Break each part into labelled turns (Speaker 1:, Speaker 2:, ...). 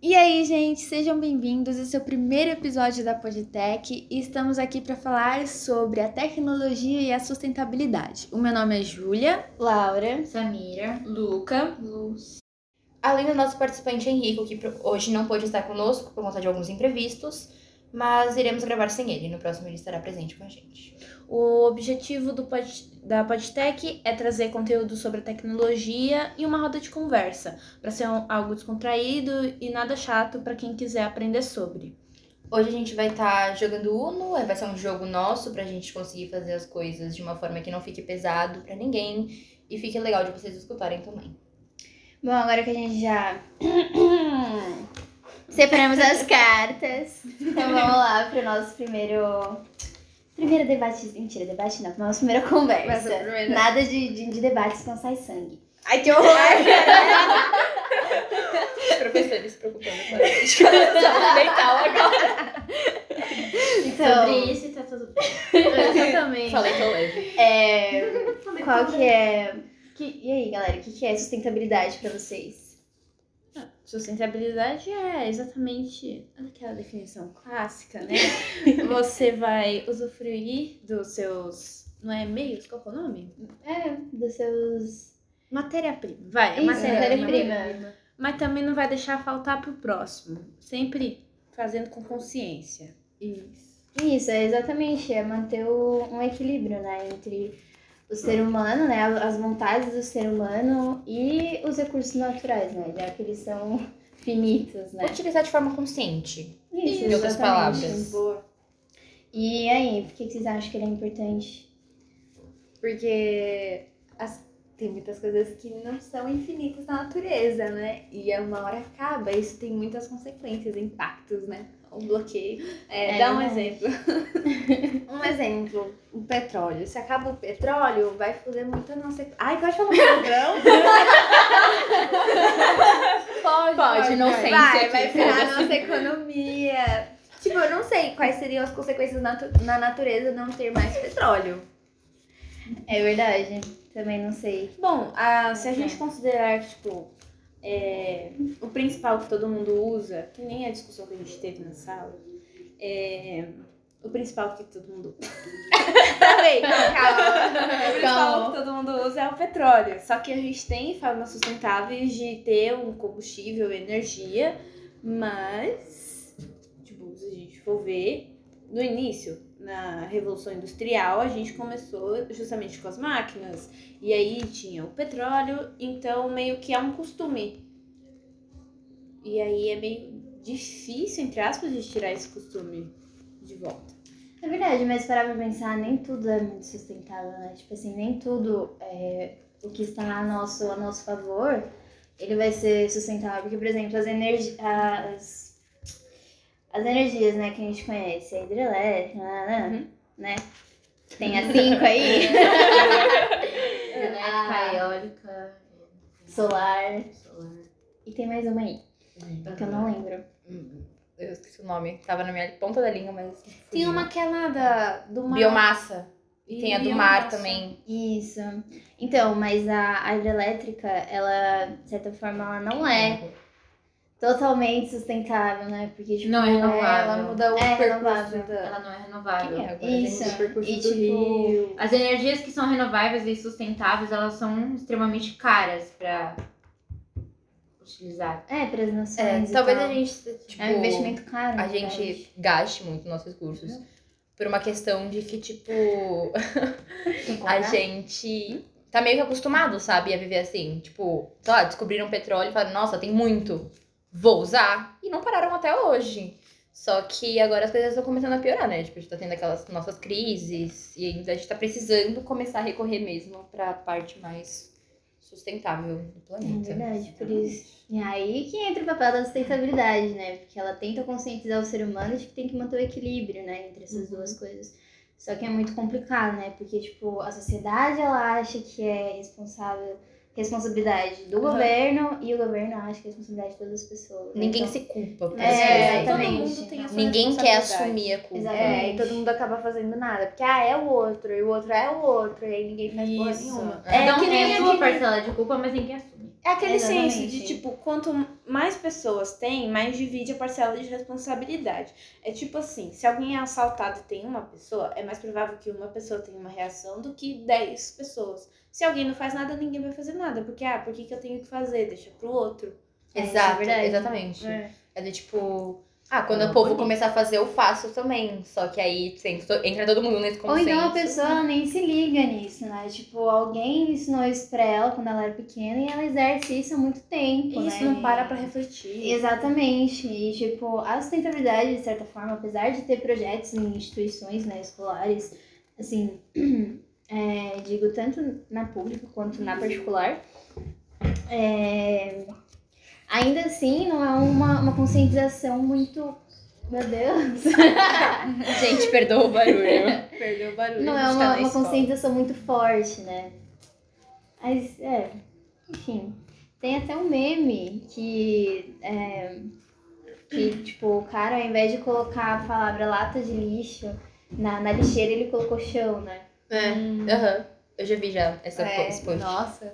Speaker 1: E aí, gente, sejam bem-vindos. Esse é o primeiro episódio da Podtech e estamos aqui para falar sobre a tecnologia e a sustentabilidade. O meu nome é Júlia,
Speaker 2: Laura,
Speaker 3: Samira,
Speaker 1: Luca,
Speaker 3: Luz.
Speaker 2: além do nosso participante Henrico, que hoje não pôde estar conosco por conta de alguns imprevistos, mas iremos gravar sem ele. No próximo ele estará presente com a gente.
Speaker 1: O objetivo do pod, da Podtech é trazer conteúdo sobre a tecnologia e uma roda de conversa, para ser um- algo descontraído e nada chato para quem quiser aprender sobre.
Speaker 2: Hoje a gente vai estar jogando Uno, é, vai ser um jogo nosso pra gente conseguir fazer as coisas de uma forma que não fique pesado pra ninguém e fique legal de vocês escutarem também.
Speaker 3: Bom, agora que a gente já separamos as cartas, então vamos lá pro nosso primeiro. Primeiro debate. Mentira, debate não, nossa primeira conversa.
Speaker 1: Primeira-
Speaker 3: Nada de, de, de debate, senão sai sangue.
Speaker 1: Ai, que horror!
Speaker 2: Os professores se preocupando com a gente. Mental agora.
Speaker 3: Então,
Speaker 4: Sobre isso e tá tudo bem.
Speaker 1: Exatamente.
Speaker 2: Falei tão leve.
Speaker 3: é, qual que é. Que, e aí, galera, o que, que é sustentabilidade pra vocês?
Speaker 1: Sustentabilidade é exatamente aquela definição clássica, né? Você vai usufruir dos seus. Não é meios? Qual é o nome?
Speaker 3: É, dos seus.
Speaker 1: Matéria-prima. Vai, é
Speaker 3: Isso,
Speaker 1: matéria-prima.
Speaker 3: matéria-prima.
Speaker 1: Mas também não vai deixar faltar pro próximo. Sempre fazendo com consciência. Isso.
Speaker 3: Isso, é exatamente, é manter o- um equilíbrio, né, entre o ser humano, né, as vontades do ser humano e os recursos naturais, né, já que eles são finitos, né.
Speaker 2: Utilizar de forma consciente.
Speaker 3: Isso,
Speaker 2: Em outras palavras.
Speaker 1: Boa.
Speaker 3: E aí, por que vocês acham que ele é importante?
Speaker 1: Porque as- tem muitas coisas que não são infinitas na natureza, né? E a uma hora acaba. Isso tem muitas consequências, impactos, né? O bloqueio. É,
Speaker 3: É
Speaker 1: dá um exemplo. um exemplo, o petróleo. Se acaba o petróleo, vai foder muito a nossa. Ai, pode falar palavrão? pode,
Speaker 2: Pode, não sei,
Speaker 1: Vai, vai ferrar a nossa economia. Tipo, eu não sei quais seriam as consequências natu- na natureza não ter mais petróleo.
Speaker 3: É verdade, também não sei.
Speaker 1: Bom, a- se a gente considerar que, tipo, é, o principal que todo mundo usa, que nem a discussão que a gente teve na sala, é, o principal que todo mundo. Peraí, calma. O principal que todo mundo usa é o petróleo. Só que a gente tem formas sustentáveis de ter um combustível, energia, mas, tipo, se a gente for ver, no início, na Revolução Industrial, a gente começou justamente com as máquinas. E aí tinha o petróleo, então meio que é um costume. E aí é meio difícil, entre aspas, de tirar esse costume de volta.
Speaker 3: É verdade, mas parar pra pensar, nem tudo é muito sustentável, né? Tipo assim, nem tudo é, o que está a nosso, a nosso favor, ele vai ser sustentável. Porque, por exemplo, as, energi as, as energias né, que a gente conhece, a hidrelétrica, né?
Speaker 1: Uhum.
Speaker 3: né? Tem a cinco aí,
Speaker 4: Elétrica, eólica,
Speaker 3: solar,
Speaker 4: solar.
Speaker 3: e tem mais uma aí, que eu não lembro.
Speaker 2: Eu esqueci o nome. Tava na minha ponta da língua, mas.
Speaker 1: Tem uma aquela da, do mar.
Speaker 2: Biomassa. E tem a do mar também.
Speaker 3: Isso. Então, mas a, a hidrelétrica, ela, de certa forma, ela não é totalmente sustentável, né? Porque, tipo,
Speaker 4: Não é renovável.
Speaker 1: Ela muda o
Speaker 3: É
Speaker 1: percurso da...
Speaker 4: Ela não é renovável.
Speaker 2: Quem é agora?
Speaker 3: Isso.
Speaker 2: gente?
Speaker 1: o percurso
Speaker 3: E,
Speaker 1: do
Speaker 3: tipo,
Speaker 1: rio.
Speaker 4: As energias que são renováveis e sustentáveis, elas são extremamente caras pra utilizar.
Speaker 3: É, para as nações.
Speaker 2: É, talvez
Speaker 3: tal.
Speaker 2: a gente. Tipo,
Speaker 3: É um investimento caro.
Speaker 2: a
Speaker 3: na verdade.
Speaker 2: gente gaste muito nossos recursos. Por uma questão de que, tipo, a gente tá meio que acostumado, sabe, a viver assim. Tipo, sei lá, descobriram petróleo e falaram, nossa, tem muito. Vou usar. E não pararam até hoje. Só que agora as coisas estão começando a piorar, né? Tipo, a gente tá tendo aquelas nossas crises e ainda a gente tá precisando começar a recorrer mesmo pra parte mais sustentável do
Speaker 3: É
Speaker 2: planeta.
Speaker 3: verdade, por isso. E aí que entra o papel da sustentabilidade, né? Porque ela tenta conscientizar o ser humano de que tem que manter o equilíbrio, né? Entre essas
Speaker 2: Uhum.
Speaker 3: duas coisas. Só que é muito complicado, né? Porque, tipo, a sociedade, ela acha que é responsável, responsabilidade do
Speaker 1: Uhum.
Speaker 3: governo e o governo acha que é responsabilidade de todas as pessoas.
Speaker 2: Ninguém
Speaker 3: Então,
Speaker 2: se culpa por
Speaker 3: É,
Speaker 2: essas coisas.
Speaker 3: exatamente.
Speaker 1: Todo mundo tem a sua
Speaker 2: Ninguém quer assumir a culpa.
Speaker 3: Exatamente.
Speaker 1: É, e todo mundo acaba fazendo nada. Porque, ah, é o outro, e o outro é o outro, e aí ninguém faz porra
Speaker 2: Isso.
Speaker 1: nenhuma.
Speaker 2: É,
Speaker 4: Cada um
Speaker 3: que
Speaker 4: tem
Speaker 3: nem
Speaker 4: a sua parcela de culpa, mas ninguém assume.
Speaker 1: É aquele senso de,
Speaker 3: Exatamente.
Speaker 1: tipo, quanto mais pessoas tem, mais divide a parcela de responsabilidade. É tipo assim, se alguém é assaltado e tem uma pessoa, é mais provável que uma pessoa tenha uma reação do que 10 pessoas. Se alguém não faz nada, ninguém vai fazer nada. Porque, ah, por que, que eu tenho que fazer? Deixa pro outro.
Speaker 3: É, é
Speaker 2: Exato,
Speaker 3: verdade.
Speaker 2: exatamente.
Speaker 1: É.
Speaker 2: É do tipo, ah, quando
Speaker 4: Não,
Speaker 2: o povo começar a fazer, eu faço também. Só que aí tem- entra todo mundo nesse
Speaker 3: Ou
Speaker 2: consenso.
Speaker 3: então a pessoa nem se liga nisso, né? Tipo, alguém ensinou isso pra ela quando ela era pequena e ela exerce isso há muito tempo,
Speaker 1: Isso
Speaker 3: né?
Speaker 1: não para pra refletir.
Speaker 3: Exatamente. E, tipo, a sustentabilidade, de certa forma, apesar de ter projetos em instituições né, escolares, assim, é, digo tanto na pública quanto na particular, é, ainda assim não é uma, uma conscientização muito. Meu Deus!
Speaker 2: Gente, perdoa o barulho.
Speaker 1: Perdeu o barulho.
Speaker 3: Não é
Speaker 1: gente tá
Speaker 3: uma, uma conscientização muito forte, né? Mas, é, enfim. Tem até um meme que, é, que, tipo, o cara, ao invés de colocar a palavra lata de lixo na, na lixeira, ele colocou chão, né?
Speaker 2: É, aham. Eu já vi já essa
Speaker 1: É,
Speaker 2: post.
Speaker 1: Nossa.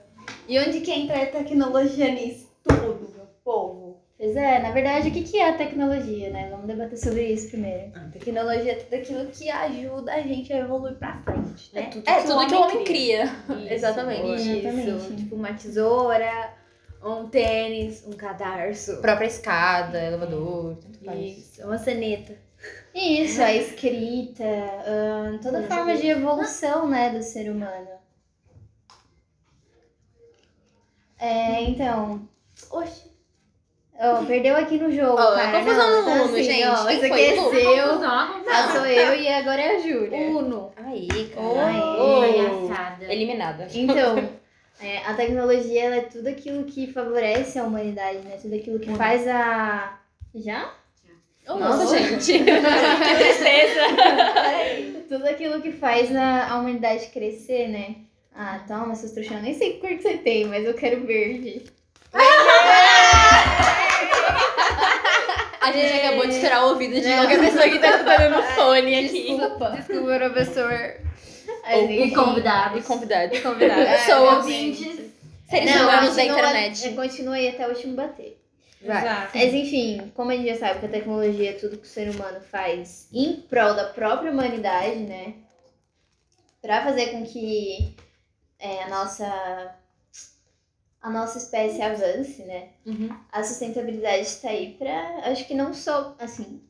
Speaker 1: E onde que entra a tecnologia nisso tudo, meu povo?
Speaker 3: Pois é, na verdade, o que, que é a tecnologia, né? Vamos debater sobre isso primeiro.
Speaker 1: A tecnologia é tudo aquilo que ajuda a gente a evoluir pra frente, né?
Speaker 2: tudo é, tudo que o homem cria.
Speaker 1: Isso,
Speaker 2: Exatamente.
Speaker 1: Isso.
Speaker 3: Exatamente.
Speaker 1: Tipo uma tesoura, um tênis, um cadarço.
Speaker 2: Própria escada, elevador, tanto faz.
Speaker 1: Isso, uma caneta.
Speaker 3: Isso, a escrita, ahn, toda forma de evolução, né, do ser humano. É, então,
Speaker 1: Oxe.
Speaker 3: ó, perdeu aqui no jogo,
Speaker 2: é
Speaker 3: cara.
Speaker 2: confusão
Speaker 3: Não,
Speaker 2: no
Speaker 3: então,
Speaker 2: Uno,
Speaker 3: assim,
Speaker 2: gente.
Speaker 3: Ó,
Speaker 2: Quem
Speaker 3: isso
Speaker 2: foi?
Speaker 3: aqui é
Speaker 2: Lu?
Speaker 3: seu,
Speaker 4: Confusão, a confusão.
Speaker 3: ah, sou eu e agora é a Júlia.
Speaker 1: Uno.
Speaker 2: Aí, cara.
Speaker 4: Palhaçada.
Speaker 2: Eliminada.
Speaker 3: Então, é, a tecnologia ela é tudo aquilo que favorece a humanidade, né? Tudo aquilo que faz a... Já?
Speaker 2: Nossa, gente. que tristeza.
Speaker 3: Tudo aquilo que faz a, a humanidade crescer, né? Ah, toma, seus trouxas. Eu nem sei que cor que você tem, mas eu quero verde.
Speaker 2: A gente acabou de estourar o ouvido de qualquer pessoa que tá escutando no fone aqui.
Speaker 3: Desculpa.
Speaker 1: Desculpa, professor.
Speaker 2: Ou-
Speaker 3: enfim.
Speaker 4: E convidados.
Speaker 2: E convidado.
Speaker 1: Convidado.
Speaker 3: É,
Speaker 4: ouvintes.
Speaker 2: Seres
Speaker 3: Não,
Speaker 2: humanos da internet.
Speaker 3: é, Continua aí até o último bater.
Speaker 2: Vai.
Speaker 1: Exato.
Speaker 3: Mas enfim, como a gente já sabe que a tecnologia é tudo que o ser humano faz em prol da própria humanidade, né? Pra fazer com que é, a nossa a nossa espécie avance, né?
Speaker 2: Uhum.
Speaker 3: A sustentabilidade está aí pra, acho que não só, assim,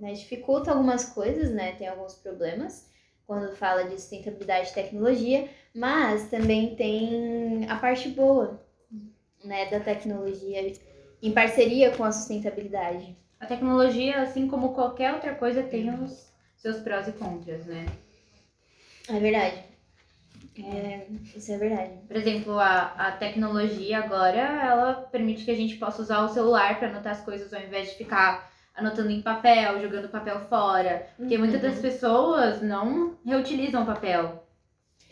Speaker 3: né, dificulta algumas coisas, né? Tem alguns problemas quando fala de sustentabilidade e tecnologia, mas também tem a parte boa, né, da tecnologia em parceria com a sustentabilidade.
Speaker 4: A tecnologia, assim como qualquer outra coisa, tem os seus prós e contras, né?
Speaker 3: É verdade. É, isso é verdade.
Speaker 4: Por exemplo, a, a tecnologia agora, ela permite que a gente possa usar o celular para anotar as coisas ao invés de ficar anotando em papel, jogando papel fora. Porque muitas das pessoas não reutilizam papel.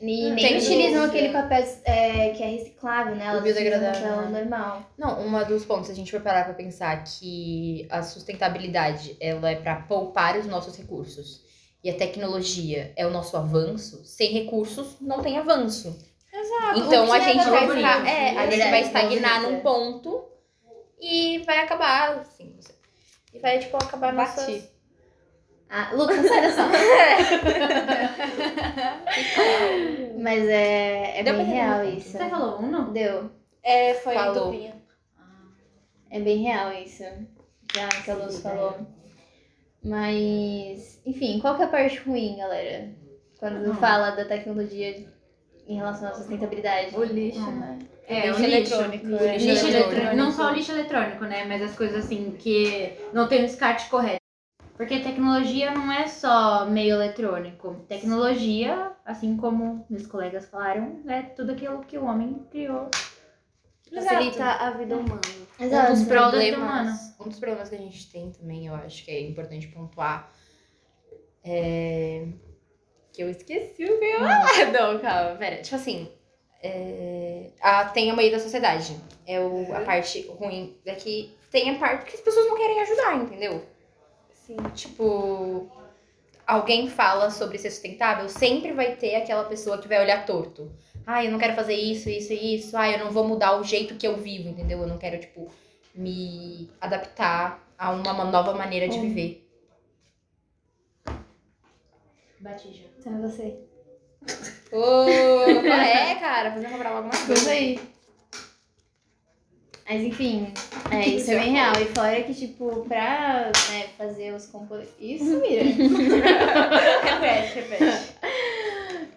Speaker 3: E nem
Speaker 2: tem
Speaker 3: utilizam
Speaker 2: dúvida.
Speaker 3: aquele papel é, que é reciclável, né? Elas
Speaker 2: O biodegradável,
Speaker 3: papel
Speaker 2: né?
Speaker 3: normal.
Speaker 2: Não, uma dos pontos, se a gente for parar pra pensar que a sustentabilidade, ela é pra poupar os nossos recursos. E a tecnologia é o nosso avanço. Sem recursos, não tem avanço.
Speaker 1: Exato.
Speaker 2: Então a
Speaker 1: que
Speaker 2: gente
Speaker 1: é
Speaker 2: vai ficar, é, a gente vai estagnar num ponto e vai acabar, assim, e vai, tipo, acabar
Speaker 1: Bati.
Speaker 2: nossas...
Speaker 3: Ah, Lucas, sai da sala. Mas é, é
Speaker 2: Deu
Speaker 3: bem
Speaker 2: pra
Speaker 3: real
Speaker 2: entender.
Speaker 3: isso.
Speaker 4: Você falou Uno?
Speaker 3: Deu.
Speaker 1: É, foi
Speaker 2: Falou.
Speaker 1: Tupinha.
Speaker 3: É bem real isso. Já que a Luz falou. Mas, enfim, qual que é a parte ruim, galera? Quando
Speaker 4: Hum.
Speaker 3: fala da tecnologia em relação à sustentabilidade.
Speaker 1: O lixo,
Speaker 4: Hum.
Speaker 1: né?
Speaker 4: É,
Speaker 1: lixo
Speaker 4: o lixo.
Speaker 1: eletrônico.
Speaker 3: Lixo
Speaker 1: é.
Speaker 4: Lixo
Speaker 3: eletrônico.
Speaker 4: eletrônico. Não só o lixo eletrônico, né? Mas as coisas assim que não tem o descarte correto. Porque tecnologia não é só meio eletrônico. Tecnologia, assim como meus colegas falaram, é tudo aquilo que o homem criou.
Speaker 1: Facilita a vida humana.
Speaker 3: Exato.
Speaker 2: um dos problemas, um dos problemas que a gente tem também, eu acho que é importante pontuar, é... que eu esqueci o que eu ia falar. Não, calma, pera. Tipo assim, é... a, tem a meio da sociedade. É o, a parte ruim é que tem a parte que as pessoas não querem ajudar, entendeu?
Speaker 1: Sim.
Speaker 2: Tipo, alguém fala sobre ser sustentável, sempre vai ter aquela pessoa que vai olhar torto. Ah, eu não quero fazer isso, isso e isso. Ah, eu não vou mudar o jeito que eu vivo, entendeu? Eu não quero, tipo, me adaptar a uma nova maneira de viver.
Speaker 4: Bati já.
Speaker 3: Então é você.
Speaker 2: Ô, é, cara, fazer comprar logo uma
Speaker 3: Vamos
Speaker 2: coisa.
Speaker 3: aí. Mas enfim, é, isso é bem real. E fora que, tipo, pra né, fazer os componentes. Isso, mira.
Speaker 1: repete, repete.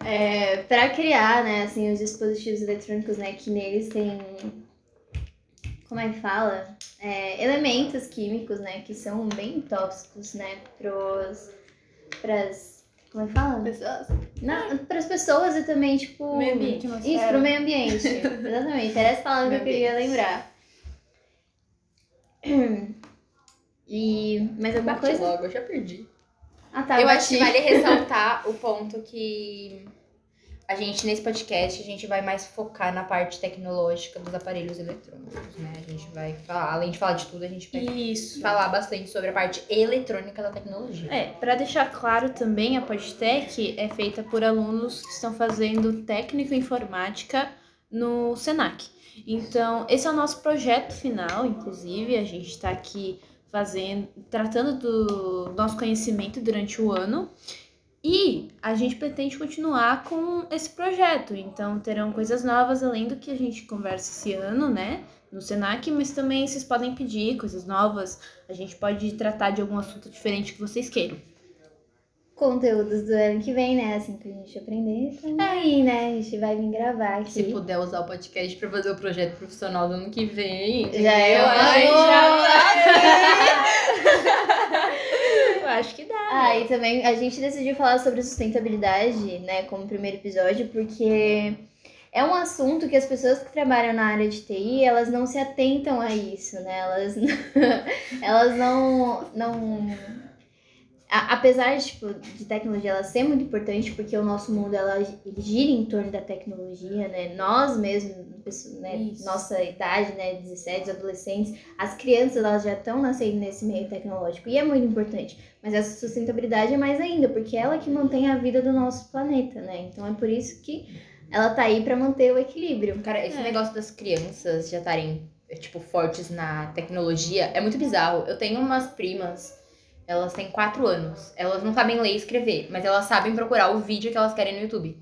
Speaker 3: É, pra criar, né, assim, os dispositivos eletrônicos, né, que neles tem. Como é que fala? É, elementos químicos, né, que são bem tóxicos, né, pros. pras. Como é que fala?
Speaker 1: Pessoas.
Speaker 3: Não, pras pessoas e também, tipo.
Speaker 1: Meio ambiente,
Speaker 3: Isso, pro meio ambiente. Exatamente. Era essa palavra que eu queria lembrar. E. Mais alguma
Speaker 2: Bate
Speaker 3: coisa?
Speaker 2: logo, eu já perdi.
Speaker 3: Ah, tá.
Speaker 2: eu
Speaker 3: bati.
Speaker 2: acho que vale ressaltar o ponto que a gente, nesse podcast, a gente vai mais focar na parte tecnológica dos aparelhos eletrônicos, né? A gente vai falar, além de falar de tudo, a gente vai
Speaker 1: Isso.
Speaker 2: falar bastante sobre a parte eletrônica da tecnologia.
Speaker 1: É, para deixar claro também, a Podtech é feita por alunos que estão fazendo técnico em informática no Senac. Então, esse é o nosso projeto final, inclusive, a gente está aqui fazendo, tratando do nosso conhecimento durante o ano. E a gente pretende continuar com esse projeto. Então, terão coisas novas além do que a gente conversa esse ano, né? No Senac, mas também vocês podem pedir coisas novas. A gente pode tratar de algum assunto diferente que vocês queiram.
Speaker 3: Conteúdos do ano que vem, né? Assim que a gente aprender, tamo aí, né? A gente vai vir gravar aqui.
Speaker 2: Se puder usar o podcast pra fazer o projeto profissional do ano que vem.
Speaker 3: Já é
Speaker 2: Ai,
Speaker 3: boa.
Speaker 1: Eu acho que dá.
Speaker 3: Ah, e também a gente decidiu falar sobre sustentabilidade, né, como primeiro episódio, porque é um assunto que as pessoas que trabalham na área de TI, elas não se atentam a isso, né? Elas, elas não, não a- apesar de, tipo, de tecnologia ela ser muito importante, porque o nosso mundo ela gira em torno da tecnologia, né? Nós mesmos, né? Nossa idade, né? 17, adolescentes, as crianças elas já estão nascendo nesse meio tecnológico e é muito importante. Mas essa sustentabilidade é mais ainda, porque ela que mantém a vida do nosso planeta, né? Então é por isso que ela tá aí para manter o equilíbrio.
Speaker 2: Cara, esse
Speaker 1: É.
Speaker 2: negócio das crianças já estarem, tipo, fortes na tecnologia é muito bizarro. Eu tenho umas primas, elas têm 4 anos. Elas não sabem ler e escrever, mas elas sabem procurar o vídeo que elas querem no YouTube.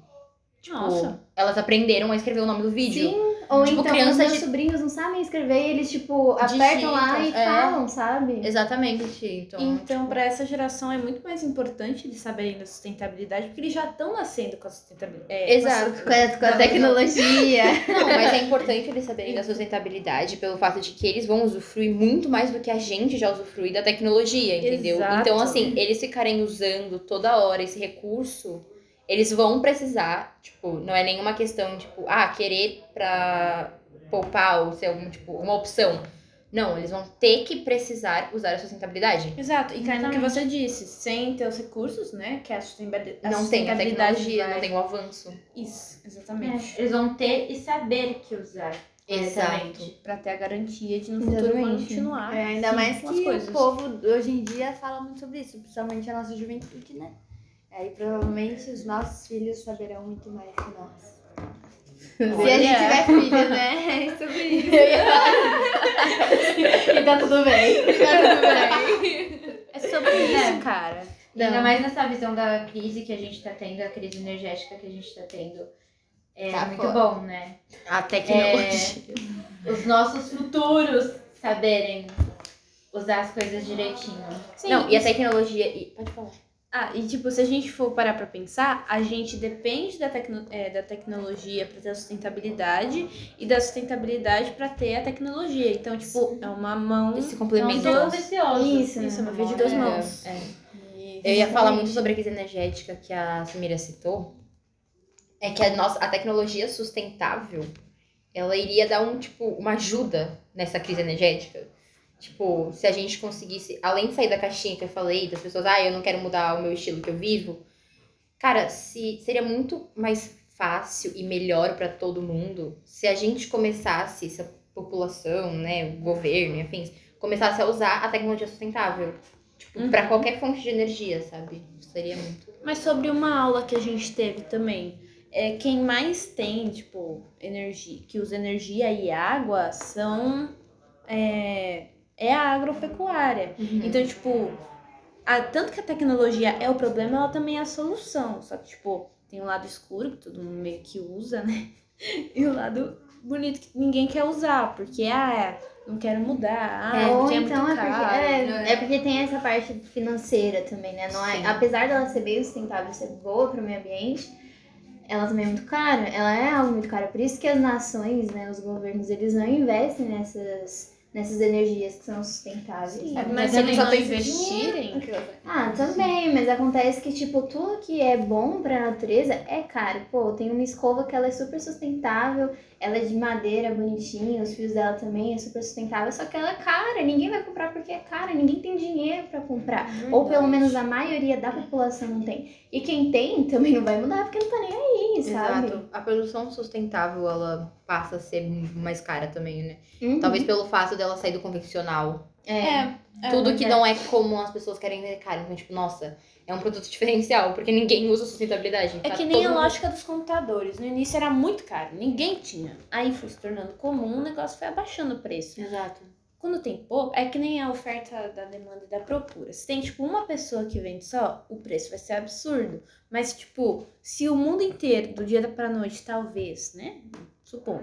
Speaker 2: Tipo,
Speaker 1: Nossa.
Speaker 2: elas aprenderam a escrever o nome do vídeo.
Speaker 3: Sim, ou
Speaker 2: Tipo,
Speaker 3: então
Speaker 2: criança
Speaker 3: os meus
Speaker 2: de-
Speaker 3: sobrinhos não sabem escrever e eles, tipo, apertam lá e
Speaker 2: é.
Speaker 3: falam, sabe?
Speaker 2: Exatamente. Então,
Speaker 1: Então,
Speaker 2: tipo,
Speaker 1: para essa geração é muito mais importante eles saberem da sustentabilidade, porque eles já estão nascendo com a sustentabilidade. É,
Speaker 2: Exato.
Speaker 3: Com a, com a tecnologia.
Speaker 2: Não, mas é importante eles saberem da sustentabilidade pelo fato de que eles vão usufruir muito mais do que a gente já usufrui da tecnologia, entendeu?
Speaker 1: Exato.
Speaker 2: Então, assim, eles ficarem usando toda hora esse recurso, eles vão precisar, tipo, não é nenhuma questão, tipo, ah, querer pra poupar ou ser algum, tipo, uma opção. Não, eles vão ter que precisar usar a sustentabilidade.
Speaker 1: Exato, e cai no que você disse, sem ter os recursos, né? Que é a sustentabilidade.
Speaker 2: não tem a tecnologia,
Speaker 1: vai-
Speaker 2: não tem o avanço.
Speaker 1: Isso, exatamente.
Speaker 4: Eles vão ter e saber que usar.
Speaker 2: Exato.
Speaker 1: Pra ter a garantia de no futuro
Speaker 3: Exatamente.
Speaker 1: continuar.
Speaker 5: É, ainda
Speaker 1: sim,
Speaker 5: mais que o povo hoje em dia fala muito sobre isso, principalmente a nossa juventude, né? Aí provavelmente os nossos filhos saberão muito mais que nós. Se a gente tiver filho, né? É sobre isso.
Speaker 3: e tá tudo bem.
Speaker 5: Tá tudo bem.
Speaker 1: É sobre isso, cara.
Speaker 4: E Ainda
Speaker 3: Não.
Speaker 4: mais nessa visão da crise que a gente tá tendo, a crise energética que a gente tá tendo. É
Speaker 5: Tá
Speaker 4: muito
Speaker 5: foda.
Speaker 4: bom, né?
Speaker 2: A tecnologia.
Speaker 4: Os nossos futuros saberem usar as coisas direitinho.
Speaker 1: Sim,
Speaker 2: Não, e a
Speaker 1: isso-
Speaker 2: tecnologia. e- Pode falar.
Speaker 1: Ah, e tipo, se a gente for parar pra pensar, a gente depende da, tecno é, da tecnologia pra ter a sustentabilidade e da sustentabilidade pra ter a tecnologia. Então, tipo, é uma mão.
Speaker 2: Esse
Speaker 4: É um
Speaker 2: complemento.
Speaker 4: vicioso.
Speaker 3: Isso,
Speaker 1: Isso, é uma
Speaker 3: né?
Speaker 1: via de duas
Speaker 2: É,
Speaker 1: mãos.
Speaker 2: é.
Speaker 1: E-
Speaker 2: Eu ia falar muito sobre a crise energética que a Samira citou. É que a nossa a tecnologia sustentável, ela iria dar um tipo uma ajuda nessa crise energética. Tipo, se a gente conseguisse, além de sair da caixinha que eu falei, das pessoas, ah, eu não quero mudar o meu estilo que eu vivo. Cara, se seria muito mais fácil e melhor pra todo mundo se a gente começasse, se a população, né, o governo e afins, começasse a usar a tecnologia sustentável. Tipo,
Speaker 1: Uhum.
Speaker 2: pra qualquer fonte de energia, sabe? Seria muito.
Speaker 1: Mas sobre uma aula que a gente teve também, é quem mais tem, tipo, energia, que usa energia e água são é, é a agropecuária. Então, tipo, a- tanto que a tecnologia é o problema, ela também é a solução. Só que, tipo, tem um lado escuro que todo mundo meio que usa, né? E o lado bonito que ninguém quer usar, porque, ah, não quero mudar, ah,
Speaker 3: Ou
Speaker 1: porque é
Speaker 3: então
Speaker 1: muito
Speaker 3: é porque,
Speaker 1: caro.
Speaker 3: é, é porque tem essa parte financeira também, né? Não é,
Speaker 2: Sim.
Speaker 3: apesar dela ser bem sustentável e ser boa para o meio ambiente, ela também é muito cara. Ela é algo muito caro. Por isso que as nações, né, os governos, eles não investem nessas, nessas energias que são sustentáveis. sabe?
Speaker 1: Mas se
Speaker 4: também
Speaker 1: eles não investirem,
Speaker 3: Ah, também, mas acontece que, tipo, tudo que é bom pra natureza é caro. Pô, tem uma escova que ela é super sustentável, ela é de madeira, bonitinha, os fios dela também é super sustentável, só que ela é cara, ninguém vai comprar porque é cara, ninguém tem dinheiro pra comprar. Ou pelo menos a maioria da população não tem. E quem tem também não vai mudar porque não tá nem aí, sabe?
Speaker 2: Exato. A produção sustentável, ela passa a ser mais cara também, né?
Speaker 3: Uhum.
Speaker 2: Talvez pelo fato dela sair do convencional.
Speaker 3: É.
Speaker 1: é
Speaker 2: Tudo que
Speaker 1: verdade.
Speaker 2: não é como as pessoas querem ver cara. Então, tipo, nossa, é um produto diferencial, porque ninguém usa sustentabilidade.
Speaker 1: É
Speaker 2: Tá
Speaker 1: que nem a
Speaker 2: mundo-
Speaker 1: lógica dos computadores. No início era muito caro, ninguém tinha. Aí foi se tornando comum, o negócio foi abaixando o preço.
Speaker 2: Exato.
Speaker 1: Quando tem pouco, é que nem a oferta da demanda e da procura. Se tem, tipo, uma pessoa que vende só, o preço vai ser absurdo. Mas, tipo, se o mundo inteiro, do dia pra noite, talvez, né? Supor,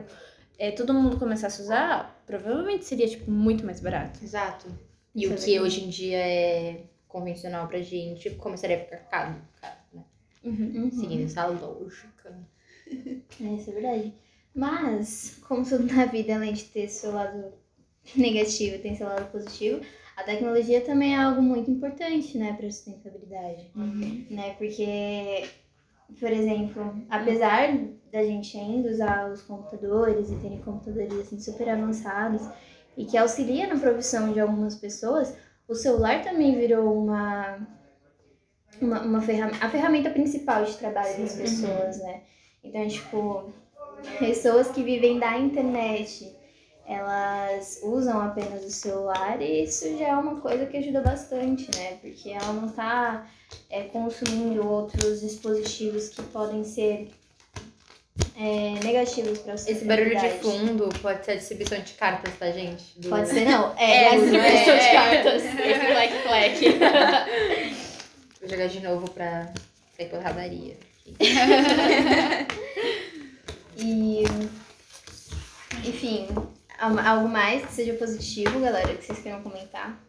Speaker 1: é, todo mundo começasse a usar, provavelmente seria, tipo, muito mais barato.
Speaker 2: Exato. E o
Speaker 1: Sabe
Speaker 2: que
Speaker 1: que-
Speaker 2: hoje em dia é convencional pra gente começaria a ficar caro, caro né?
Speaker 3: Uhum.
Speaker 2: Seguindo essa lógica.
Speaker 3: É, isso é verdade. Mas, como tudo na vida, além de ter seu lado negativo, tem seu lado positivo, a tecnologia também é algo muito importante, né, para sustentabilidade, né? Porque, por exemplo, apesar da gente ainda usar os computadores e terem computadores assim super avançados e que auxilia na profissão de algumas pessoas, o celular também virou uma uma, uma ferramenta, a ferramenta principal de trabalho das pessoas, né? Então, tipo, pessoas que vivem da internet, elas usam apenas o celular e isso já é uma coisa que ajuda bastante, né? Porque ela não tá é, consumindo outros dispositivos que podem ser é, negativos para
Speaker 2: Esse barulho de fundo pode ser a distribuição de cartas, tá, gente? Do-
Speaker 3: Pode ser, não.
Speaker 2: É,
Speaker 3: É,
Speaker 2: a
Speaker 3: mas não
Speaker 2: distribuição
Speaker 3: é.
Speaker 2: de cartas. Esse clack clack. Vou jogar de novo pra sair porradaria.
Speaker 3: E, enfim, al- algo mais que seja positivo, galera, que vocês queiram comentar?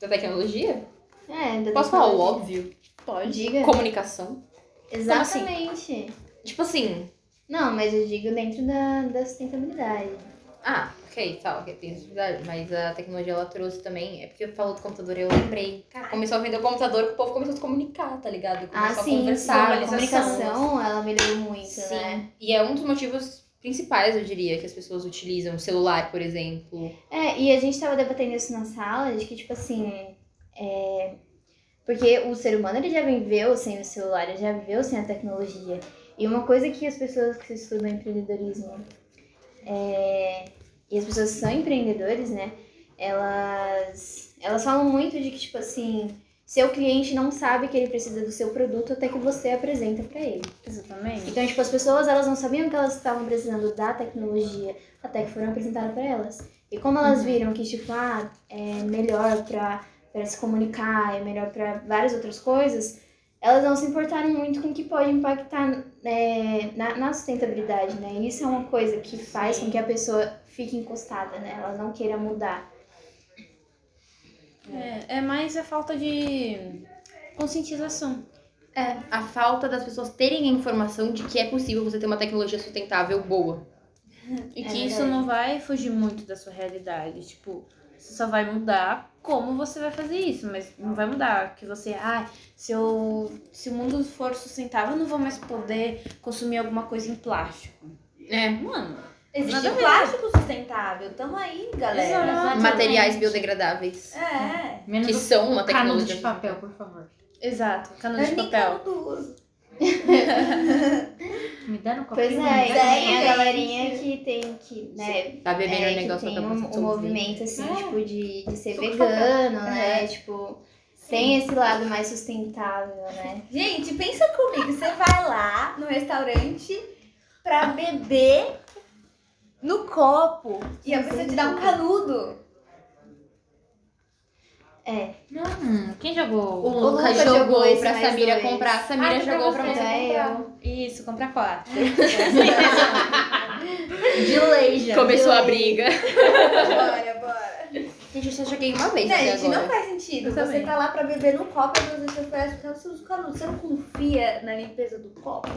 Speaker 2: Da tecnologia?
Speaker 3: É, da
Speaker 2: Posso falar o óbvio?
Speaker 1: Pode.
Speaker 3: Diga.
Speaker 2: Comunicação.
Speaker 3: Exatamente.
Speaker 2: Tipo assim.
Speaker 3: Não, mas eu digo dentro da, da sustentabilidade.
Speaker 2: Ah, ok, tá, ok, tem verdade. Mas a tecnologia ela trouxe também. É porque eu falo do computador, eu lembrei. Cara, começou a vender o computador, o povo começou a se comunicar, tá ligado? Começou
Speaker 3: Ah,
Speaker 2: a
Speaker 3: sim,
Speaker 2: conversar.
Speaker 3: a comunicação, ela melhorou muito,
Speaker 2: Sim.
Speaker 3: né?
Speaker 2: E é um dos motivos principais, eu diria, que as pessoas utilizam. O celular, por exemplo.
Speaker 3: É, e a gente tava debatendo isso na sala, de que, tipo assim, é... Porque o ser humano, ele já viveu sem o celular, ele já viveu sem a tecnologia. E uma coisa que as pessoas que estudam empreendedorismo, é... e as pessoas que são empreendedores, né, elas, elas falam muito de que, tipo assim, seu cliente não sabe que ele precisa do seu produto até que você apresenta pra ele.
Speaker 1: Exatamente.
Speaker 3: Então, tipo, as pessoas, elas não sabiam que elas estavam precisando da tecnologia até que foram apresentadas para elas. E como elas viram que, tipo, ah, é melhor pra se comunicar, é melhor pra várias outras coisas, elas não se importaram muito com o que pode impactar é, na, na sustentabilidade, né? Isso é uma coisa que faz com que a pessoa fique encostada, né? Ela não queira mudar.
Speaker 1: É, é mais a falta de conscientização.
Speaker 2: É, a falta das pessoas terem a informação de que é possível você ter uma tecnologia sustentável boa.
Speaker 1: E
Speaker 3: É
Speaker 1: que isso não vai fugir muito da sua realidade. Tipo, você só vai mudar como você vai fazer isso, mas não vai mudar que você, ah, se, eu, se o mundo for sustentável, eu não vou mais poder consumir alguma coisa em plástico.
Speaker 2: É.
Speaker 1: Mano,
Speaker 5: Existe plástico sustentável. Tamo aí, galera.
Speaker 2: Materiais biodegradáveis.
Speaker 5: É.
Speaker 4: Menos
Speaker 2: Que são uma
Speaker 4: cano
Speaker 2: tecnologia.
Speaker 4: de papel, por favor.
Speaker 1: exato, cano
Speaker 5: Eu
Speaker 1: de papel.
Speaker 5: cano do uso.
Speaker 4: Me dá no
Speaker 3: Pois
Speaker 4: copinho.
Speaker 3: é,
Speaker 4: me
Speaker 3: e tem a galerinha que tem que, né,
Speaker 2: Tá bebendo
Speaker 3: é,
Speaker 2: o
Speaker 3: que
Speaker 2: negócio
Speaker 3: tem
Speaker 2: pra
Speaker 3: um, um movimento assim,
Speaker 4: É.
Speaker 3: tipo, de, de ser
Speaker 5: Suco
Speaker 3: vegano, né? Tipo, Tem esse lado mais sustentável, né?
Speaker 5: Gente, pensa comigo, você vai lá no restaurante pra beber no copo e a pessoa te dá um canudo.
Speaker 3: É.
Speaker 4: Hum, quem jogou?
Speaker 2: O
Speaker 3: Lucas
Speaker 2: Lucas
Speaker 3: jogou
Speaker 2: jogou
Speaker 3: esse
Speaker 2: pra Samira
Speaker 3: dois.
Speaker 2: comprar. A Samira
Speaker 4: Ah, que pra
Speaker 2: jogou pra
Speaker 4: você.
Speaker 3: É,
Speaker 2: comprar.
Speaker 3: eu.
Speaker 1: Isso, compra quatro.
Speaker 3: De lei já.
Speaker 2: Começou
Speaker 3: de
Speaker 2: a briga.
Speaker 5: Bora, bora.
Speaker 2: Gente, eu só joguei uma vez
Speaker 5: Não,
Speaker 2: até
Speaker 5: gente,
Speaker 2: agora.
Speaker 5: não faz sentido.
Speaker 1: Eu
Speaker 5: Você
Speaker 1: também.
Speaker 5: tá lá pra beber no copo e você oferece você o canudo. Você não confia na limpeza do copo?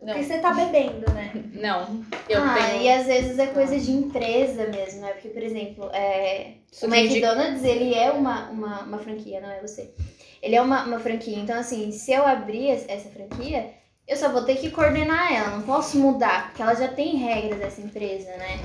Speaker 2: Não.
Speaker 5: Porque você tá bebendo, né?
Speaker 2: Não, eu
Speaker 3: ah,
Speaker 2: tenho
Speaker 3: e às vezes é coisa de empresa mesmo, né? Porque, por exemplo, é, o
Speaker 2: suquinho de
Speaker 3: McDonald's, ele é uma, uma, uma franquia, não é você. Ele é uma, uma franquia. Então, assim, se eu abrir es- essa franquia, eu só vou ter que coordenar ela. Não posso mudar, porque ela já tem regras dessa empresa, né?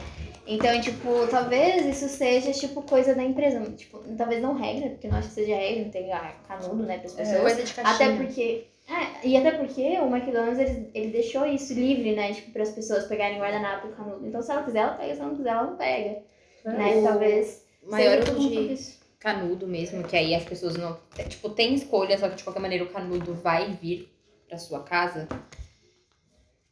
Speaker 3: Então, tipo, talvez isso seja, tipo, coisa da empresa. Tipo, talvez não regra, porque eu não acho que seja regra, não tem ah, canudo, né, pras pessoas.
Speaker 2: coisa de caixinha.
Speaker 3: Até porque. É, e até porque o McDonald's ele, ele deixou isso livre, né? Tipo, para as pessoas pegarem guardanapo e canudo. Então, se ela quiser, ela pega. Se ela não quiser, ela não pega. Né?
Speaker 2: O
Speaker 3: Talvez.
Speaker 2: maior
Speaker 3: seja conta
Speaker 2: de canudo mesmo, que aí as pessoas não. é, Tipo, tem escolha, só que de qualquer maneira o canudo vai vir pra sua casa.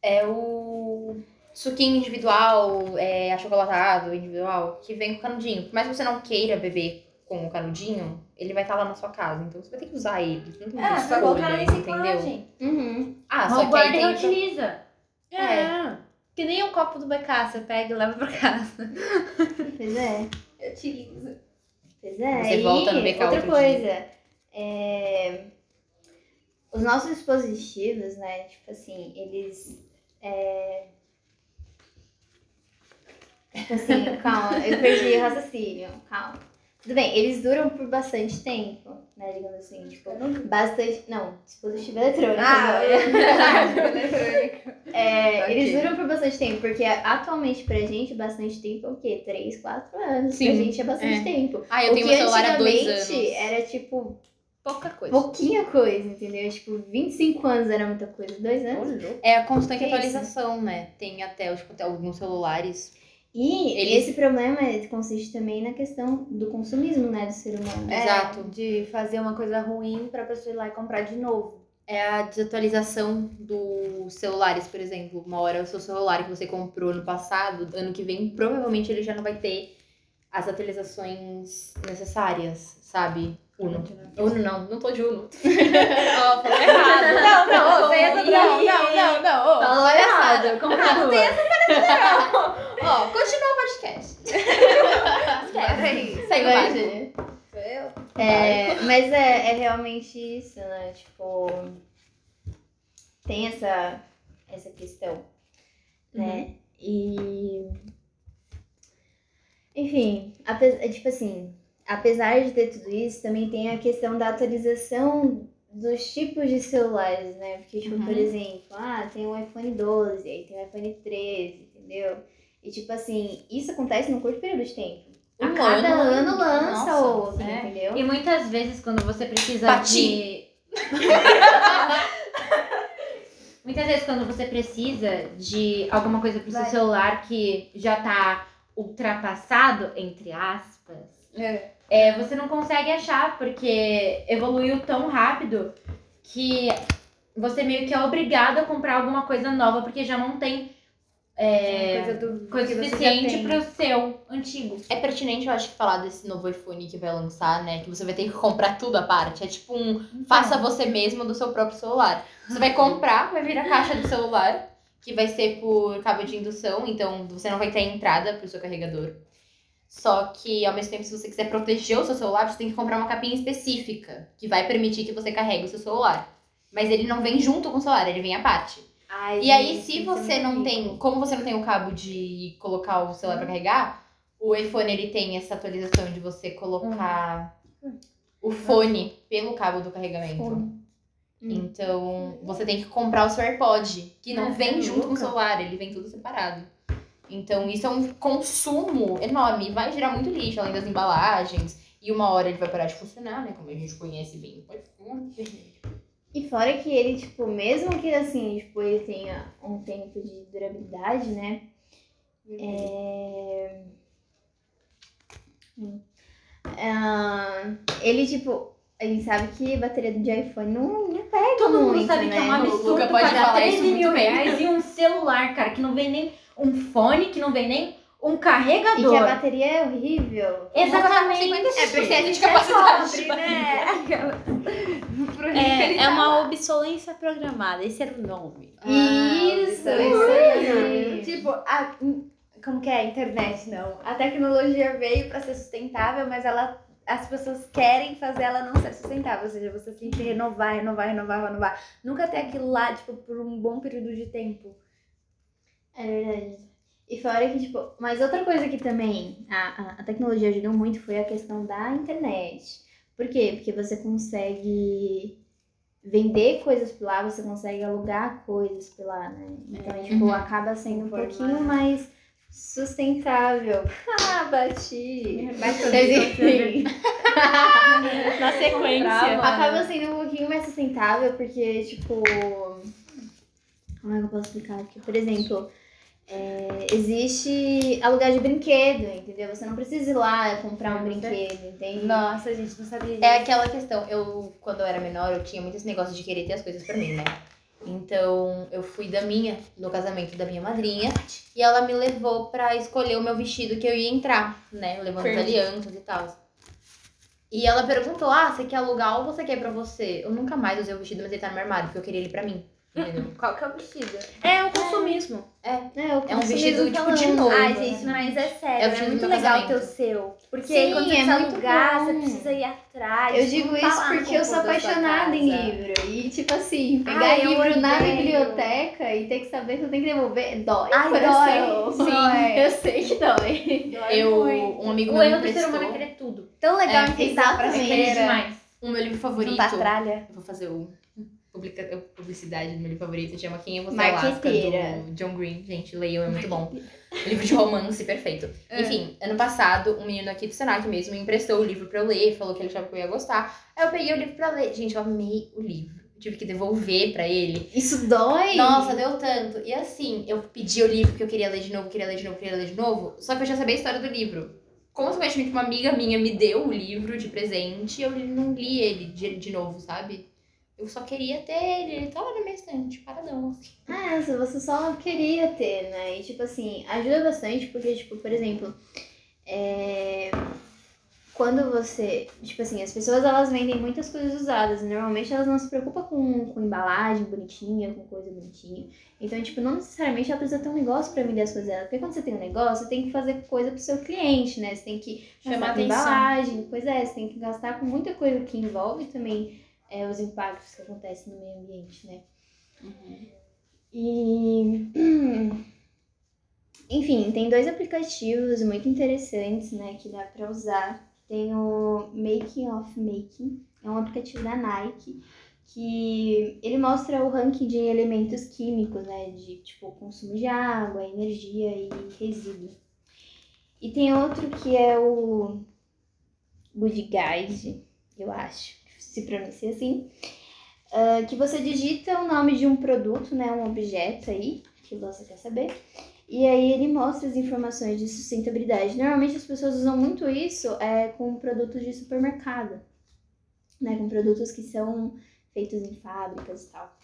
Speaker 2: É o suquinho individual, é achocolatado individual, que vem com canudinho. Por mais que você não queira beber com o canudinho, ele vai estar lá na sua casa. Então você vai ter que usar ele. Não tem
Speaker 5: É, vai colocar na
Speaker 2: escolha, entendeu?
Speaker 3: Uhum.
Speaker 2: Ah,
Speaker 4: Não
Speaker 2: só que aí tem.
Speaker 4: reutiliza.
Speaker 1: É. Que nem o copo do BK, você pega e leva pra casa.
Speaker 3: Pois é.
Speaker 5: Eu utilizo.
Speaker 3: Pois é.
Speaker 2: Você
Speaker 3: e
Speaker 2: volta no BK
Speaker 3: outra
Speaker 2: outro
Speaker 3: coisa. É... Os nossos dispositivos, né? Tipo assim, eles. É... Tipo assim, calma, eu perdi o raciocínio, calma. Tudo bem, eles duram por bastante tempo, né? Digamos assim, tipo, bastante. Não, dispositivo eletrônico.
Speaker 5: Ah, eletrônico.
Speaker 3: É,
Speaker 5: Ok.
Speaker 3: Eles duram por bastante tempo, porque atualmente pra gente, bastante tempo é o quê? 3, 4 anos.
Speaker 2: Sim,
Speaker 3: Pra gente é bastante
Speaker 2: é.
Speaker 3: tempo.
Speaker 2: Ah, eu
Speaker 3: o
Speaker 2: tenho
Speaker 3: que
Speaker 2: meu celular há dois anos.
Speaker 3: era tipo
Speaker 1: Pouca coisa.
Speaker 3: pouquinha coisa, entendeu? Tipo, 25 anos era muita coisa. Dois anos.
Speaker 2: É a constante atualização, né? Tem até, tipo, até alguns celulares.
Speaker 3: E
Speaker 2: Eles-
Speaker 3: esse problema consiste também na questão do consumismo, né, do ser humano.
Speaker 5: É,
Speaker 2: Exato.
Speaker 5: De fazer uma coisa ruim pra pessoa ir lá e comprar de novo.
Speaker 2: É a desatualização dos celulares, por exemplo. Uma hora o seu celular que você comprou no passado, ano que vem, provavelmente ele já não vai ter as atualizações necessárias, sabe? Uno. Uno não, não tô de Uno. Ó, falei errado.
Speaker 5: Não, não, não, não, não, não, não. ô.
Speaker 3: Falou errado.
Speaker 5: Não, tem essa
Speaker 2: Ó, continua o podcast.
Speaker 5: Peraí.
Speaker 2: Segue.
Speaker 5: Sou eu?
Speaker 3: É, mas é, é realmente isso, né? Tipo, tem essa, essa questão, né? E. Enfim, ape- é tipo assim, apesar de ter tudo isso, também tem a questão da atualização dos tipos de celulares, né? Porque, tipo, por
Speaker 2: Uhum.
Speaker 3: exemplo, ah, tem um iPhone 12, aí tem um iPhone 13, entendeu? E, tipo assim, isso acontece num curto período de tempo. A
Speaker 2: Um
Speaker 3: cada
Speaker 2: ano,
Speaker 3: ano, lança
Speaker 2: nossa,
Speaker 3: outro,
Speaker 4: é.
Speaker 3: entendeu?
Speaker 4: E muitas vezes quando você precisa
Speaker 2: Bati.
Speaker 4: de. muitas vezes quando você precisa de alguma coisa pro seu
Speaker 5: Vai.
Speaker 4: celular que já tá ultrapassado, entre aspas,
Speaker 5: É.
Speaker 4: é, você não consegue achar, porque evoluiu tão rápido que você meio que é obrigado a comprar alguma coisa nova, porque já não tem é,
Speaker 5: coisa do
Speaker 4: coisa
Speaker 5: que você já
Speaker 4: suficiente
Speaker 5: tem.
Speaker 4: pro seu antigo.
Speaker 2: É pertinente, eu acho, que falar desse novo iPhone que vai lançar, né? Que você vai ter que comprar tudo à parte. É tipo um faça você mesmo do seu próprio celular. Você vai comprar, vai vir a caixa do celular, que vai ser por cabo de indução, então você não vai ter entrada pro seu carregador. Só que, ao mesmo tempo, se você quiser proteger o seu celular, você tem que comprar uma capinha específica, que vai permitir que você carregue o seu celular. Mas ele não vem junto com o celular, ele vem à parte.
Speaker 5: Ai,
Speaker 2: E aí,
Speaker 5: gente,
Speaker 2: se
Speaker 5: é
Speaker 2: você não
Speaker 5: rico.
Speaker 2: tem, como você não tem o cabo de colocar o celular pra carregar, o iPhone ele tem essa atualização de você colocar o fone pelo cabo do carregamento. Então, você tem que comprar o seu AirPod, que não vem
Speaker 5: é
Speaker 2: junto com o celular, ele vem tudo separado. Então, isso é um consumo enorme, e vai gerar muito lixo, além das embalagens. E uma hora ele vai parar de funcionar, né? Como a gente conhece bem o iPhone.
Speaker 3: E fora que ele, tipo, mesmo que assim, tipo, ele tenha um tempo de durabilidade, né? É... Ah, ele, tipo, a gente sabe que bateria de iPhone não, não pega
Speaker 4: Todo mundo
Speaker 3: muito,
Speaker 4: sabe
Speaker 3: né?
Speaker 4: que é um absurdo
Speaker 2: Luca pode
Speaker 4: pagar
Speaker 2: falar
Speaker 4: 13
Speaker 2: isso
Speaker 4: mil
Speaker 2: muito bem.
Speaker 4: reais e um celular, cara, que não vem nem um fone, que não vem nem um
Speaker 3: E
Speaker 4: carregador.
Speaker 3: que a bateria é horrível.
Speaker 4: Exatamente.
Speaker 2: É porque a gente capacidade
Speaker 5: pobre,
Speaker 2: de
Speaker 5: né? Ele
Speaker 1: É, é uma obsolência programada, esse era o nome.
Speaker 3: Isso,
Speaker 5: Ah,
Speaker 3: isso aí.
Speaker 5: Tipo, a, como que é a internet, não? A tecnologia veio pra ser sustentável, mas ela, as pessoas querem fazer ela não ser sustentável. Ou seja, você sempre renovar, renovar, renovar, renovar. Nunca ter aquilo lá, tipo, por um bom período de tempo.
Speaker 3: É verdade. E fora que, tipo, mas outra coisa que também a, a, a tecnologia ajudou muito foi a questão da internet. Por quê? Porque você consegue vender coisas por lá, você consegue alugar coisas por lá, né? Então, tipo,
Speaker 2: Uhum.
Speaker 3: acaba sendo um
Speaker 5: Informar.
Speaker 3: pouquinho mais sustentável. Ah, bati! Mas
Speaker 5: Bate
Speaker 3: enfim.
Speaker 1: Na sequência.
Speaker 3: Acaba sendo um pouquinho mais sustentável, porque, tipo. Como é que eu posso explicar aqui? Por exemplo, é, existe alugar de brinquedo, entendeu? Você não precisa ir lá comprar um brinquedo, entende?
Speaker 5: Nossa, gente não sabia disso.
Speaker 2: É aquela questão, eu, quando eu era menor, eu tinha muito esse negócio de querer ter as coisas pra mim, né? Então, eu fui da minha, no casamento da minha madrinha, e ela me levou pra escolher o meu vestido que eu ia entrar, né? Levando as alianças e tal. E ela perguntou: Ah, você quer alugar ou você quer pra você? Eu nunca mais usei o vestido, mas ele tá no meu armário, porque eu queria ele pra mim. Entendeu?
Speaker 5: Qual que é o vestido?
Speaker 1: É o consumismo.
Speaker 3: É, eu
Speaker 2: É um vestido, tipo, de noiva.
Speaker 5: Ai, gente, mas é sério,
Speaker 2: É o
Speaker 5: é, muito legal ter o seu. Porque
Speaker 3: Sim,
Speaker 5: quando você
Speaker 3: é
Speaker 5: alugar,
Speaker 3: bom.
Speaker 5: você precisa ir atrás.
Speaker 3: Eu digo
Speaker 5: não tá
Speaker 3: isso porque eu sou apaixonada em livro. E, tipo assim, pegar
Speaker 5: Ai,
Speaker 3: livro na
Speaker 5: odeio.
Speaker 3: biblioteca e ter que saber que eu tenho que devolver, dói.
Speaker 5: Ai, dói,
Speaker 3: Sim,
Speaker 5: dói.
Speaker 3: eu sei que dói.
Speaker 5: Dói
Speaker 2: Eu,
Speaker 5: muito.
Speaker 2: um amigo
Speaker 4: O
Speaker 2: meu me
Speaker 4: erro do ser humano é querer tudo.
Speaker 5: Tão legal
Speaker 2: É,
Speaker 5: pra
Speaker 3: exatamente.
Speaker 4: Querer
Speaker 5: feira.
Speaker 4: demais.
Speaker 2: o meu livro favorito.
Speaker 5: Juntar tralha.
Speaker 2: Eu vou fazer o publica- publicidade do meu livro favorito, chama Quem é Você Alaska, do John Green. Gente, leiam, é muito bom. livro de romance perfeito. Enfim, ano passado, um menino aqui do Senac mesmo me emprestou o livro pra eu ler, falou que ele achava que eu ia gostar. Aí eu peguei o livro pra ler. Gente, eu amei o livro. Tive que devolver pra ele.
Speaker 3: Isso dói?
Speaker 2: Nossa, deu tanto. E assim, eu pedi o livro porque eu queria ler de novo, queria ler de novo, queria ler de novo. Só que eu já sabia a história do livro. Consequentemente, uma amiga minha me deu o livro de presente e eu não li ele de, de novo, sabe? Eu só queria ter ele, ele tá lá na minha estante, paradão, assim.
Speaker 3: Ah, essa você só queria ter, né? E tipo assim, ajuda bastante porque, tipo, por exemplo, é... quando você. Tipo assim, as pessoas elas vendem muitas coisas usadas. Normalmente elas não se preocupam com, com embalagem bonitinha, com coisa bonitinha. Então, tipo, não necessariamente ela precisa ter um negócio pra vender as coisas dela. Porque quando você tem um negócio, você tem que fazer coisa pro seu cliente, né? Você tem que
Speaker 1: Chamar
Speaker 3: com embalagem, pois é, você tem que gastar com muita coisa que envolve também é, os impactos que acontecem no meio ambiente, né? E. Enfim, tem dois aplicativos muito interessantes, né, que dá pra usar. Tem o Making of Making, é um aplicativo da Nike, que ele mostra o ranking de elementos químicos, né, de tipo consumo de água, energia e resíduo. E tem outro que é o Good Guide, eu acho, se pronuncia assim, ah, que você digita o nome de um produto, né, um objeto aí, que você quer saber, e aí ele mostra as informações de sustentabilidade. Normalmente as pessoas usam muito isso é, com produtos de supermercado, né, com produtos que são feitos em fábricas e tal.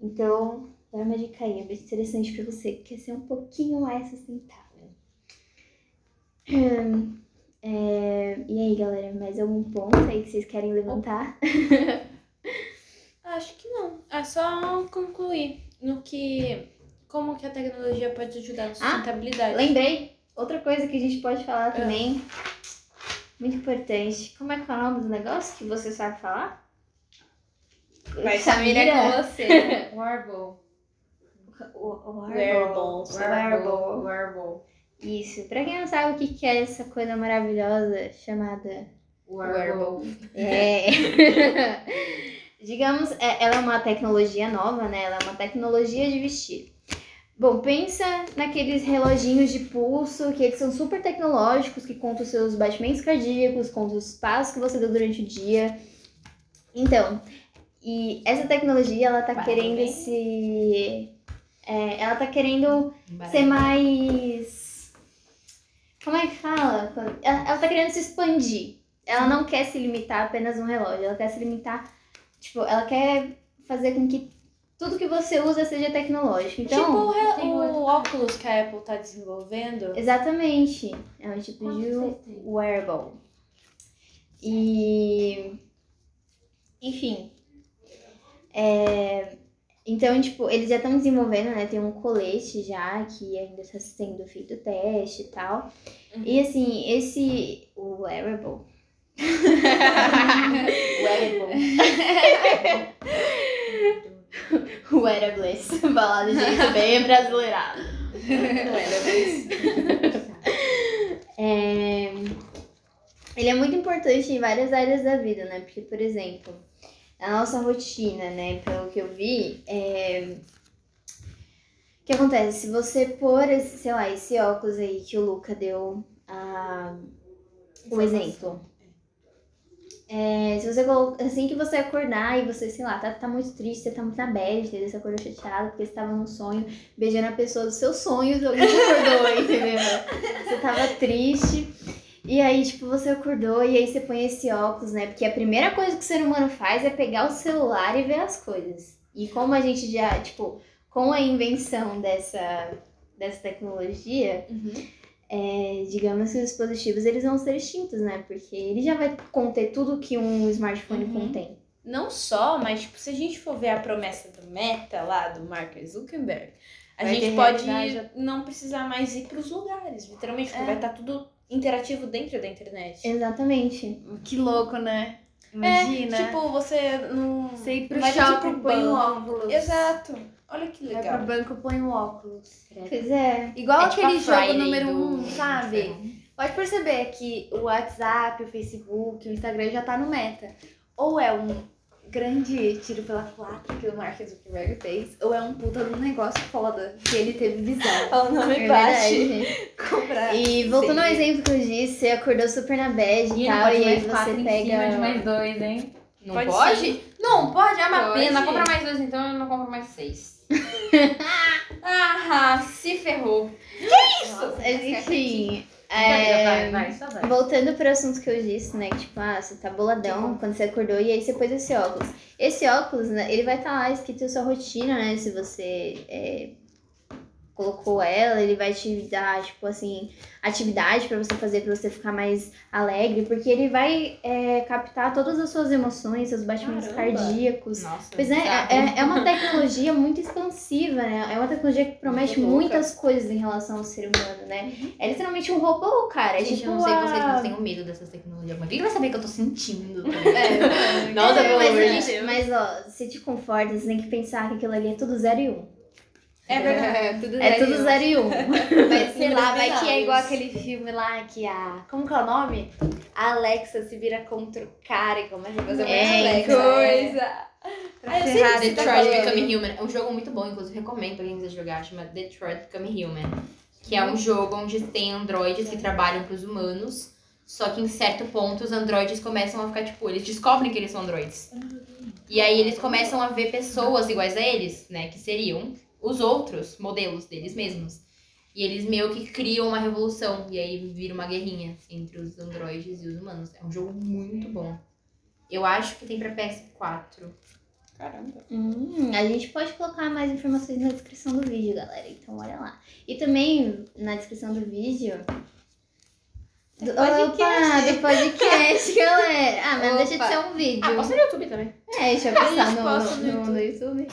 Speaker 3: Então, dá uma dica aí, é bem interessante para você que quer ser um pouquinho mais sustentável. Hum, é, e aí, galera, mais algum ponto aí que vocês querem levantar?
Speaker 1: Acho que não. É só concluir no que. Como que a tecnologia pode ajudar na sustentabilidade.
Speaker 3: Lembrei, outra coisa que a gente pode falar também, muito importante. Como é que é o nome do negócio que você sabe falar?
Speaker 1: Vai,
Speaker 3: Samira
Speaker 1: Samira, com você.
Speaker 4: Warble.
Speaker 3: O, o
Speaker 1: Wearables.
Speaker 3: Wearable.
Speaker 4: Warble.
Speaker 3: Isso. Pra quem não sabe o que que é essa coisa maravilhosa chamada
Speaker 4: Warble.
Speaker 3: É. Digamos, é- ela é uma tecnologia nova, né? Ela é uma tecnologia de vestir. Bom, pensa naqueles reloginhos de pulso, que eles são super tecnológicos, que contam os seus batimentos cardíacos, contam os passos que você deu durante o dia. Então, e essa tecnologia, ela tá querendo se... é, ela tá querendo ser mais. Como é que fala? Ela, ela tá querendo se expandir. ela não quer se limitar a apenas um relógio, ela quer se limitar, tipo, ela quer fazer com que tudo que você usa seja tecnológico. Então,
Speaker 1: tipo o, o óculos que a Apple tá desenvolvendo.
Speaker 3: Exatamente. É um tipo
Speaker 5: que
Speaker 3: de wearable. E. Enfim. É, Então, tipo, eles já estão desenvolvendo, né? Tem um colete já que ainda está sendo feito teste e tal. E assim, esse. O wearable. Wearables. Falar de jeito bem brasileirado. É, Ele é muito importante em várias áreas da vida, né? Porque, por exemplo, a nossa rotina, né? Pelo que eu vi, é... o que acontece? Se você pôr, esse, sei lá, esse óculos aí que o Luca deu a... o exemplo. É, se você colo- assim que você acordar e você, sei lá, tá, tá muito triste, você tá muito na bad, entendeu? Você acordou chateado porque você tava num sonho, beijando a pessoa dos seus sonhos, alguém te acordou, entendeu? Você tava triste. E aí, tipo, você acordou e aí você põe esse óculos, né? Porque a primeira coisa que o ser humano faz é pegar o celular e ver as coisas. E como a gente já, tipo, com a invenção dessa, dessa tecnologia, é, digamos que os dispositivos eles vão ser extintos, né? Porque ele já vai conter tudo que um smartphone
Speaker 1: Uhum.
Speaker 3: contém.
Speaker 1: Não só, mas tipo, se a gente for ver a promessa do Meta lá, do Mark Zuckerberg, a
Speaker 5: Vai
Speaker 1: gente pode
Speaker 5: realidade-
Speaker 1: não precisar mais ir pros lugares. Literalmente, porque
Speaker 5: É.
Speaker 1: vai estar tudo interativo dentro da internet.
Speaker 3: Exatamente.
Speaker 5: Que louco, né?
Speaker 1: É,
Speaker 5: Imagina.
Speaker 1: tipo, você não.
Speaker 5: você ir pro
Speaker 1: vai ir
Speaker 5: shopping,
Speaker 1: pro
Speaker 5: põe o
Speaker 1: banco.
Speaker 5: óculos.
Speaker 1: Exato. Olha que
Speaker 5: Vai
Speaker 1: legal.
Speaker 5: pro banco, põe o óculos.
Speaker 3: Pois é.
Speaker 5: Igual
Speaker 2: É tipo
Speaker 5: aquele
Speaker 2: a
Speaker 5: jogo
Speaker 2: Friday
Speaker 5: número
Speaker 2: do-
Speaker 5: um, sabe?
Speaker 2: do-
Speaker 5: Pode perceber que o WhatsApp, o Facebook, o Instagram já tá no meta. Ou é um grande tiro pela culatra que o Mark Zuckerberg fez, ou é um puta de um negócio foda que ele teve visão.
Speaker 1: O nome
Speaker 3: É.
Speaker 5: Comprar.
Speaker 3: E voltando ao
Speaker 5: Sim.
Speaker 3: exemplo que eu disse, você acordou super na bad e
Speaker 4: E
Speaker 3: tal, e aí você
Speaker 4: em
Speaker 3: pega.
Speaker 4: cima de mais dois, hein?
Speaker 2: Não
Speaker 1: Pode
Speaker 2: pode? Não, pode, é uma
Speaker 1: Pode.
Speaker 2: pena. Compra mais dois, então eu não compro mais seis. ah, se ferrou.
Speaker 3: Mas, enfim.
Speaker 4: Brincadeira,
Speaker 3: é,
Speaker 4: vai, vai, só vai.
Speaker 3: Voltando pro assunto que eu disse, né? Que tipo, ah, você tá boladão quando você acordou e aí você pôs esse óculos. Esse óculos, né, ele vai estar lá escrito sua rotina, né? Se você é, colocou ela, ele vai te dar, tipo assim, atividade pra você fazer, pra você ficar mais alegre, porque ele vai é, captar todas as suas emoções, seus batimentos
Speaker 1: Caramba.
Speaker 3: cardíacos.
Speaker 2: Nossa.
Speaker 3: Pois é, é, é uma tecnologia muito expansiva, né? É uma tecnologia que promete
Speaker 1: Muito louca.
Speaker 3: muitas coisas em relação ao ser humano, né? É literalmente um robô, cara. É
Speaker 2: Gente,
Speaker 3: tipo
Speaker 2: eu não sei
Speaker 3: a...
Speaker 2: vocês, mas eu tenho medo dessas tecnologias. Mas quem vai saber que eu tô sentindo?
Speaker 5: É,
Speaker 2: Nossa,
Speaker 3: É,
Speaker 2: pelo
Speaker 3: mas,
Speaker 2: amor de Deus.
Speaker 3: mas ó, se te conforta, você tem que pensar que aquilo ali é tudo zero e um.
Speaker 1: É verdade.
Speaker 5: tudo
Speaker 3: É tudo zero e um.
Speaker 5: Mas sei lá, vai que é igual aquele filme lá que a. Como que é o nome? A Alexa se vira contra o cara e começa a fazer uma
Speaker 3: É,
Speaker 5: coisa.
Speaker 1: Ah, eu sei
Speaker 5: ferrar
Speaker 1: que você tá
Speaker 2: Detroit
Speaker 1: falando.
Speaker 2: Become Human. É um jogo muito bom, inclusive recomendo pra quem quiser jogar. Chama Detroit Become Human. Que é um jogo onde tem androides que trabalham pros humanos. Só que em certo ponto os androides começam a ficar, tipo, eles descobrem que eles são androides. E aí eles começam a ver pessoas iguais a eles, né? Que seriam os outros modelos deles mesmos. E eles meio que criam uma revolução. E aí vira uma guerrinha entre os androides e os humanos. É um jogo muito bom. Eu acho que tem pra PS4.
Speaker 1: Caramba.
Speaker 3: Hum, a gente pode colocar mais informações na descrição do vídeo, galera. Então olha lá. E também na descrição do vídeo. Do,
Speaker 5: podcast.
Speaker 3: Opa, do podcast, galera. Ah, mas não deixa de
Speaker 5: Opa.
Speaker 3: ser um vídeo.
Speaker 2: Ah, posta no YouTube também.
Speaker 3: É, deixa eu
Speaker 1: gente
Speaker 3: no, no,
Speaker 1: no
Speaker 3: no, no YouTube.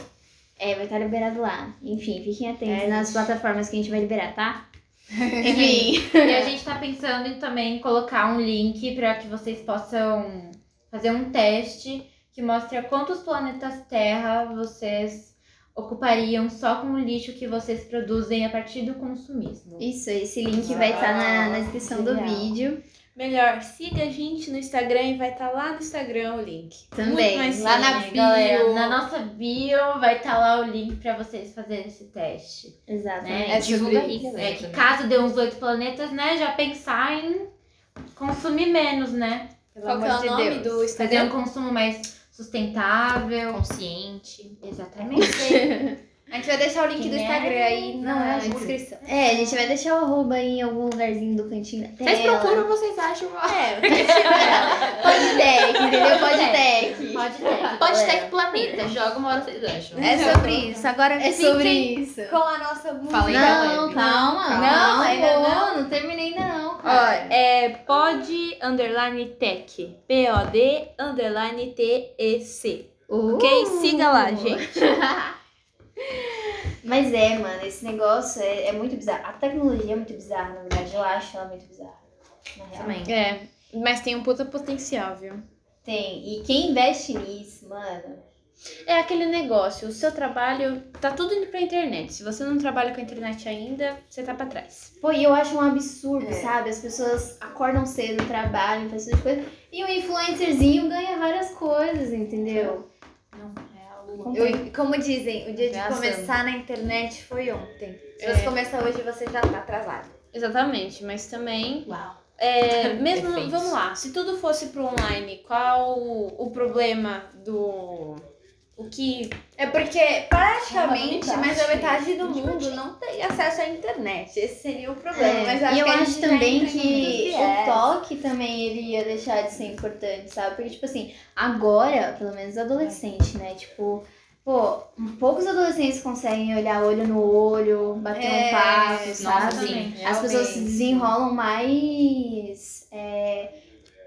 Speaker 3: É, vai estar liberado lá. Enfim, fiquem atentos
Speaker 5: É,
Speaker 3: nas
Speaker 5: gente.
Speaker 3: plataformas que a gente vai liberar, tá? Enfim.
Speaker 4: E a gente tá pensando em também colocar um link para que vocês possam fazer um teste que mostre quantos planetas Terra vocês ocupariam só com o lixo que vocês produzem a partir do consumismo.
Speaker 3: Isso, esse link vai estar na, na descrição do vídeo.
Speaker 1: Melhor, siga a gente no Instagram e vai estar lá no Instagram o link.
Speaker 3: Também,
Speaker 1: Muito mais
Speaker 3: lá na
Speaker 1: simples.
Speaker 4: Galera, na nossa bio vai estar lá o link para vocês fazerem esse teste.
Speaker 3: Exatamente.
Speaker 4: Né?
Speaker 5: É
Speaker 2: Divulga aí, galera.
Speaker 4: É que
Speaker 2: também.
Speaker 4: caso dê uns oito planetas, né, já pensar em consumir menos, né?
Speaker 5: Pelo
Speaker 1: Qual que é
Speaker 5: amor
Speaker 1: o
Speaker 5: de
Speaker 1: nome
Speaker 5: Deus.
Speaker 1: do
Speaker 4: Fazer um
Speaker 1: Instagram?
Speaker 4: consumo mais sustentável.
Speaker 2: Consciente.
Speaker 4: Exatamente.
Speaker 5: A gente vai deixar o link do
Speaker 4: Quem é?
Speaker 5: Instagram aí
Speaker 3: Não,
Speaker 5: na
Speaker 3: é o
Speaker 5: descrição.
Speaker 3: É, a gente vai deixar o arroba aí em algum lugarzinho do cantinho da tela.
Speaker 2: Vocês procuram, vocês acham.
Speaker 5: É, tiver.
Speaker 3: Podtech, entendeu? Podtech.
Speaker 4: Pode ter.
Speaker 2: Pode ter que planeta, joga uma hora vocês acham.
Speaker 5: É sobre isso. Agora
Speaker 3: É sobre isso.
Speaker 5: com a nossa música.
Speaker 2: Falei
Speaker 3: Não,
Speaker 2: galera.
Speaker 3: calma.
Speaker 5: Não,
Speaker 3: calma,
Speaker 5: ainda
Speaker 3: pô,
Speaker 5: não.
Speaker 3: não terminei ainda não,
Speaker 1: Ó, é pod underline tech. P-O-D underline T-E-C.
Speaker 3: Uh.
Speaker 1: Ok? Siga lá, gente.
Speaker 3: Mas é, mano, esse negócio é, é muito bizarro. A tecnologia é muito bizarra, na verdade. Eu acho ela muito bizarra. Na real.
Speaker 2: Também.
Speaker 1: É, mas tem um puta potencial, viu?
Speaker 3: Tem. E quem investe nisso, mano.
Speaker 1: É aquele negócio, o seu trabalho tá tudo indo pra internet. Se você não trabalha com a internet ainda, você tá pra trás.
Speaker 3: Pô, e eu acho um absurdo,
Speaker 5: É.
Speaker 3: sabe? As pessoas acordam cedo, trabalham, fazem essas coisas. E o influencerzinho ganha várias coisas, entendeu?
Speaker 2: Não, é algo.
Speaker 5: Eu- como dizem, o dia de começar na internet foi ontem. Se
Speaker 1: É.
Speaker 5: você começa hoje, você já tá atrasado.
Speaker 1: Exatamente, mas também.
Speaker 2: Uau.
Speaker 1: É, mesmo, vamos lá, se tudo fosse pro online, qual o, o problema do. O que.
Speaker 5: É porque praticamente
Speaker 3: Não,
Speaker 5: mais da metade do mundo não tem acesso à internet. Esse seria o problema.
Speaker 3: É,
Speaker 5: Mas acho
Speaker 3: e eu acho também que o
Speaker 5: viés.
Speaker 3: toque também ele ia deixar de ser importante, sabe? Porque, tipo assim, agora, pelo menos adolescente, né? Tipo, pô, poucos adolescentes conseguem olhar olho no olho, bater
Speaker 5: É,
Speaker 3: um papo,
Speaker 2: Nossa,
Speaker 3: sabe?
Speaker 2: sim.
Speaker 3: As pessoas se desenrolam mais é,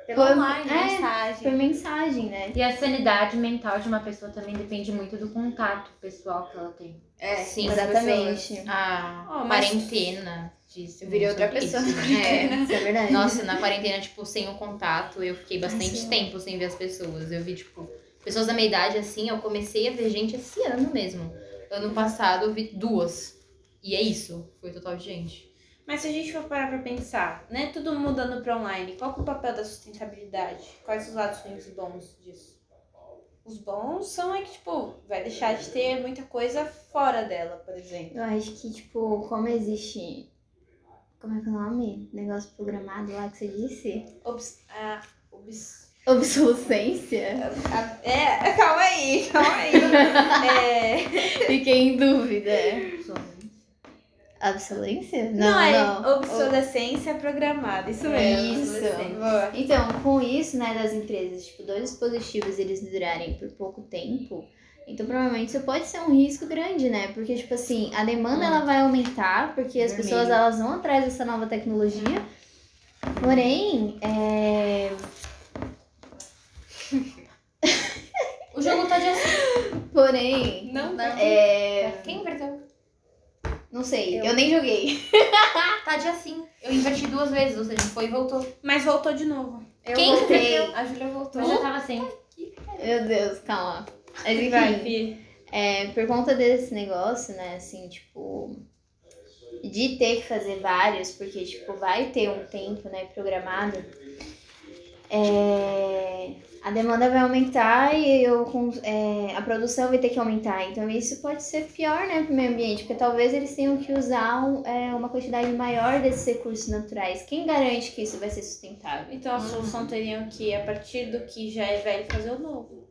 Speaker 5: Pelo
Speaker 3: Por-
Speaker 5: online,
Speaker 3: é,
Speaker 5: mensagem.
Speaker 3: por mensagem, né?
Speaker 4: E a sanidade mental de uma pessoa também depende muito do contato pessoal que ela tem.
Speaker 5: É,
Speaker 2: Sim,
Speaker 3: Exatamente.
Speaker 5: pessoas.
Speaker 2: A
Speaker 1: mas-
Speaker 2: quarentena disse.
Speaker 5: Eu virei outra pessoa
Speaker 2: isso.
Speaker 5: na
Speaker 2: É.
Speaker 3: Isso é verdade.
Speaker 2: Nossa, na quarentena, tipo, sem o contato, eu fiquei bastante tempo sem ver as pessoas. Eu vi, tipo, pessoas da minha idade, assim, eu comecei a ver gente esse ano mesmo. Ano passado eu vi duas. E é isso. Foi total de gente.
Speaker 1: Mas se a gente for parar pra pensar, né? Tudo mudando pra online, qual que é o papel da sustentabilidade? Quais os lados ruins e bons disso? Os bons são é que, tipo, vai deixar de ter muita coisa fora dela, por exemplo.
Speaker 3: Eu acho que, tipo, como existe. Como é que é o nome? Negócio programado lá que você disse?
Speaker 1: Obs... Ah, obs...
Speaker 3: Obsolescência?
Speaker 1: É, calma aí, calma aí. É...
Speaker 3: Fiquei em dúvida. Obsolência?
Speaker 1: Não, é obsolescência programada, isso mesmo.
Speaker 3: Isso.
Speaker 1: Boa.
Speaker 3: Então, com isso, né, das empresas, tipo, dois dispositivos eles durarem por pouco tempo, então provavelmente isso pode ser um risco grande, né? Porque, tipo assim, a demanda ela vai aumentar, porque as
Speaker 2: Vermelho.
Speaker 3: pessoas elas vão atrás dessa nova tecnologia. Porém, é...
Speaker 2: O jogo tá de
Speaker 3: porém,
Speaker 1: Não, não.
Speaker 3: é...
Speaker 2: Quem inverteu?
Speaker 3: Não sei, eu, nem joguei.
Speaker 2: Tá de assim. Eu inverti duas vezes, ou seja, foi e voltou.
Speaker 1: Mas voltou de novo.
Speaker 5: Eu
Speaker 2: Quem
Speaker 5: voltei.
Speaker 1: A Júlia voltou.
Speaker 4: Eu já tava sem.
Speaker 3: Meu Deus, calma. Mas enfim. É, por conta desse negócio, né, assim, tipo, de ter que fazer vários, porque, tipo, vai ter um tempo, né, programado, é, a demanda vai aumentar e eu, com- é, a produção vai ter que aumentar. Então, isso pode ser pior, né, pro meio ambiente, porque talvez eles tenham que usar um- é, uma quantidade maior desses recursos naturais. Quem garante que isso vai ser sustentável?
Speaker 1: Então a solução teria que, a partir do que já é velho, fazer o novo.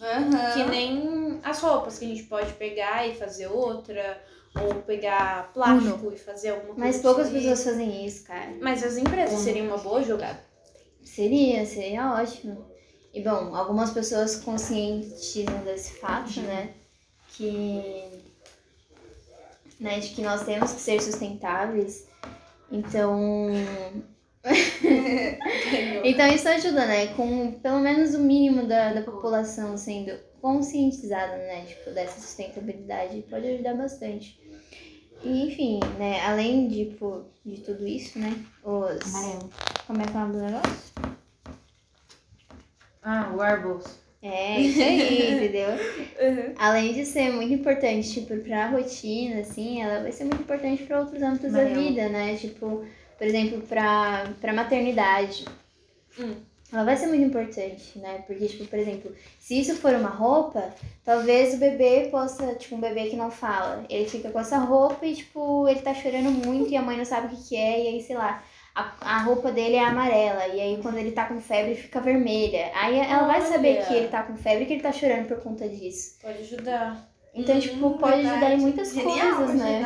Speaker 5: Aham.
Speaker 1: Que nem as roupas que a gente pode pegar e fazer outra, ou pegar plástico e fazer alguma coisa.
Speaker 3: Mas poucas
Speaker 1: assim.
Speaker 3: pessoas fazem isso, cara.
Speaker 1: Mas as empresas
Speaker 3: Hum.
Speaker 1: seriam uma boa jogada.
Speaker 3: Seria, seria ótimo. E bom, algumas pessoas conscientizam desse fato, né? Que, né, de que nós temos que ser sustentáveis. Então. então isso ajuda, né? Com pelo menos o mínimo da, da população sendo conscientizada, né? Tipo, dessa sustentabilidade pode ajudar bastante. E, enfim, né? Além de, tipo, de tudo isso, né? Os.
Speaker 2: Amarelo.
Speaker 3: Como é que é o nome do negócio?
Speaker 4: Ah, Warbles.
Speaker 3: É, isso aí, entendeu? Além de ser muito importante, tipo, pra rotina, assim, ela vai ser muito importante pra outros âmbitos da vida, né? Tipo, por exemplo, pra, pra maternidade.
Speaker 1: Hum.
Speaker 3: Ela vai ser muito importante, né? Porque, tipo, por exemplo, se isso for uma roupa, talvez o bebê possa, tipo, um bebê que não fala, ele fica com essa roupa e, tipo, ele tá chorando muito e a mãe não sabe o que que é, e aí, sei lá, a, a roupa dele é amarela, e aí quando ele tá com febre fica vermelha. Aí ela vai saber que ele tá com febre e que ele tá chorando por conta disso.
Speaker 1: Pode ajudar.
Speaker 3: Então, tipo,
Speaker 5: Hum,
Speaker 3: pode
Speaker 5: verdade.
Speaker 3: ajudar em muitas
Speaker 5: Genial,
Speaker 3: coisas, né?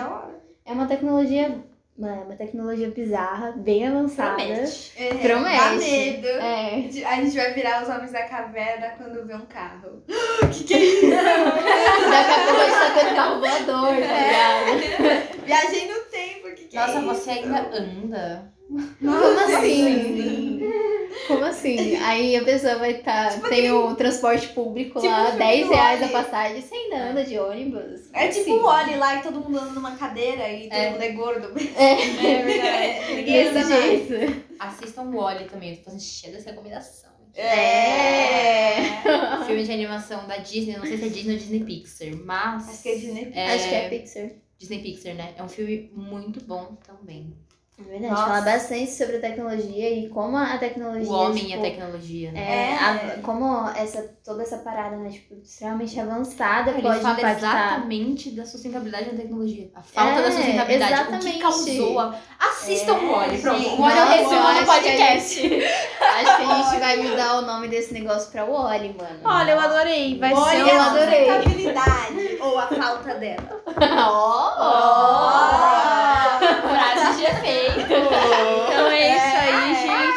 Speaker 3: É uma tecnologia, é uma tecnologia bizarra, bem avançada.
Speaker 2: Promete.
Speaker 5: É,
Speaker 3: Promete.
Speaker 5: Dá medo.
Speaker 3: É.
Speaker 5: A gente vai virar os homens da caverna quando vê um carro. que que é isso?
Speaker 3: Daqui a pouco a gente tá tendo carro voador, tá ligado?
Speaker 5: Viajei no tempo, que que é
Speaker 2: Nossa,
Speaker 5: isso?
Speaker 2: você ainda anda?
Speaker 3: Como assim? Como assim? Aí a pessoa vai estar.
Speaker 5: Tipo
Speaker 3: tem o transporte público
Speaker 5: Tipo
Speaker 3: lá,
Speaker 5: filme
Speaker 3: 10
Speaker 5: do
Speaker 3: reais a passagem, você ainda anda de ônibus.
Speaker 5: É tipo
Speaker 3: Assim.
Speaker 5: o Oli lá e todo mundo anda numa cadeira e todo
Speaker 2: É.
Speaker 5: mundo é gordo.
Speaker 3: É,
Speaker 5: É verdade. Ninguém anda mais.
Speaker 3: jeito.
Speaker 2: Assistam o Wally também, eu tô fazendo cheia dessa recomendação.
Speaker 5: É.
Speaker 2: Filme de animação da Disney, não sei se é Disney ou Disney Pixar, mas.
Speaker 5: Acho que é Disney.
Speaker 3: Acho que é Pixar.
Speaker 2: Disney Pixar, né? É um filme muito bom também.
Speaker 3: É verdade.
Speaker 5: Nossa.
Speaker 3: Fala bastante sobre a tecnologia e como a tecnologia.
Speaker 2: O homem e a
Speaker 3: tipo,
Speaker 2: tecnologia, né?
Speaker 3: É,
Speaker 5: É.
Speaker 3: a- como essa, toda essa parada, né, tipo, extremamente avançada
Speaker 2: Ele
Speaker 3: pode
Speaker 2: fala
Speaker 3: impactar.
Speaker 2: exatamente da sustentabilidade da tecnologia. A falta
Speaker 3: É,
Speaker 2: da sustentabilidade. O que causou a... Assistam o Wally, pronto. O Wally é o resumo
Speaker 3: que a
Speaker 2: podcast.
Speaker 3: Acho que a gente vai mudar o nome desse negócio pra Wally, mano.
Speaker 1: Olha, eu adorei. Vai
Speaker 5: Olha
Speaker 1: ser
Speaker 3: eu
Speaker 5: a sustentabilidade ou a falta dela.
Speaker 3: Ó!
Speaker 2: Frase de efeito.
Speaker 1: Então é isso
Speaker 5: É.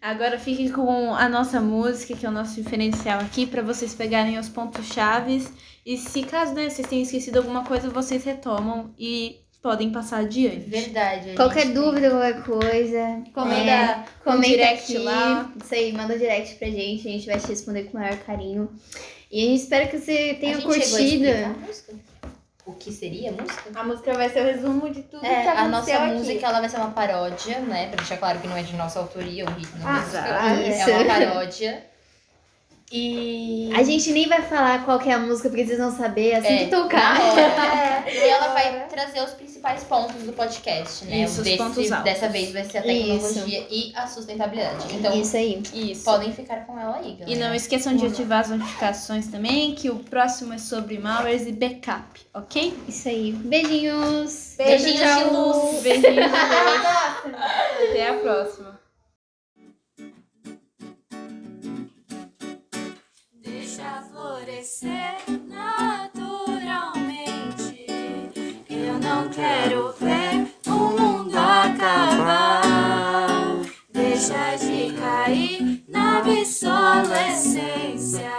Speaker 1: Agora fiquem com a nossa música, que é o nosso diferencial aqui, pra vocês pegarem os pontos chaves. E se caso né, vocês tenham esquecido alguma coisa, vocês retomam e podem passar adiante.
Speaker 2: Verdade.
Speaker 3: Qualquer dúvida, qualquer coisa,
Speaker 1: Comenta
Speaker 3: é, comenta
Speaker 1: direct
Speaker 3: aqui.
Speaker 1: lá.
Speaker 3: Isso aí, manda direct pra gente, a gente vai te responder com o maior carinho. E a gente espera que você
Speaker 2: A
Speaker 3: tenha
Speaker 2: gente chegou a
Speaker 3: curtido.
Speaker 2: A? O que seria a música?
Speaker 5: A música vai ser o resumo de tudo
Speaker 2: É,
Speaker 5: que
Speaker 2: a
Speaker 5: aconteceu
Speaker 2: nossa
Speaker 5: aqui.
Speaker 2: música ela vai ser uma paródia, né? Pra deixar claro que não é de nossa autoria, o ritmo da
Speaker 5: Ah,
Speaker 2: música. É uma paródia. E.
Speaker 3: A gente nem vai falar qual que é a música, porque vocês vão saber assim
Speaker 2: É,
Speaker 3: que tocar.
Speaker 2: hora. E ela vai trazer os principais pontos do podcast, né?
Speaker 1: Isso, os
Speaker 2: Desse-
Speaker 1: pontos altos.
Speaker 2: Dessa vez vai ser a tecnologia e a sustentabilidade. Então,
Speaker 3: Isso aí.
Speaker 1: Isso.
Speaker 2: podem ficar com ela aí, galera.
Speaker 1: E não esqueçam de ativar as notificações também, que o próximo é sobre malwares e backup, ok?
Speaker 3: Isso aí. Beijinhos.
Speaker 2: Beijinhos
Speaker 3: Tchau,
Speaker 2: de luz.
Speaker 1: Beijinhos. de luz. Até a próxima.
Speaker 6: Florescer naturalmente. Eu não quero ver o mundo acabar. Deixa de cair na obsolescência.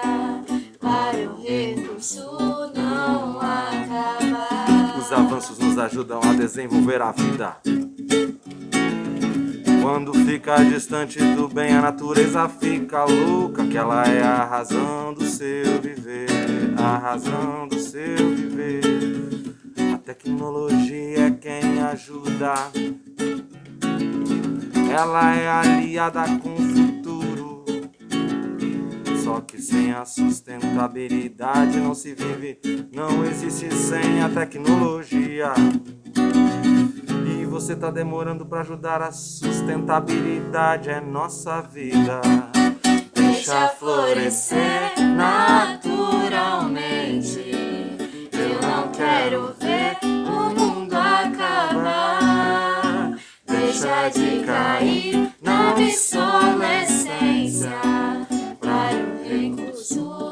Speaker 6: Para o recurso não acabar.
Speaker 7: Os avanços nos ajudam a desenvolver a vida. Quando fica distante do bem, a natureza fica louca. Que ela é a razão do seu viver, a razão do seu viver. A tecnologia é quem ajuda. Ela é aliada com o futuro. Só que sem a sustentabilidade não se vive, não existe sem a tecnologia. Você tá demorando pra ajudar a sustentabilidade, é nossa vida.
Speaker 6: Deixa florescer naturalmente. Eu não quero ver o mundo acabar. Deixa de cair na obsolescência. Para o recurso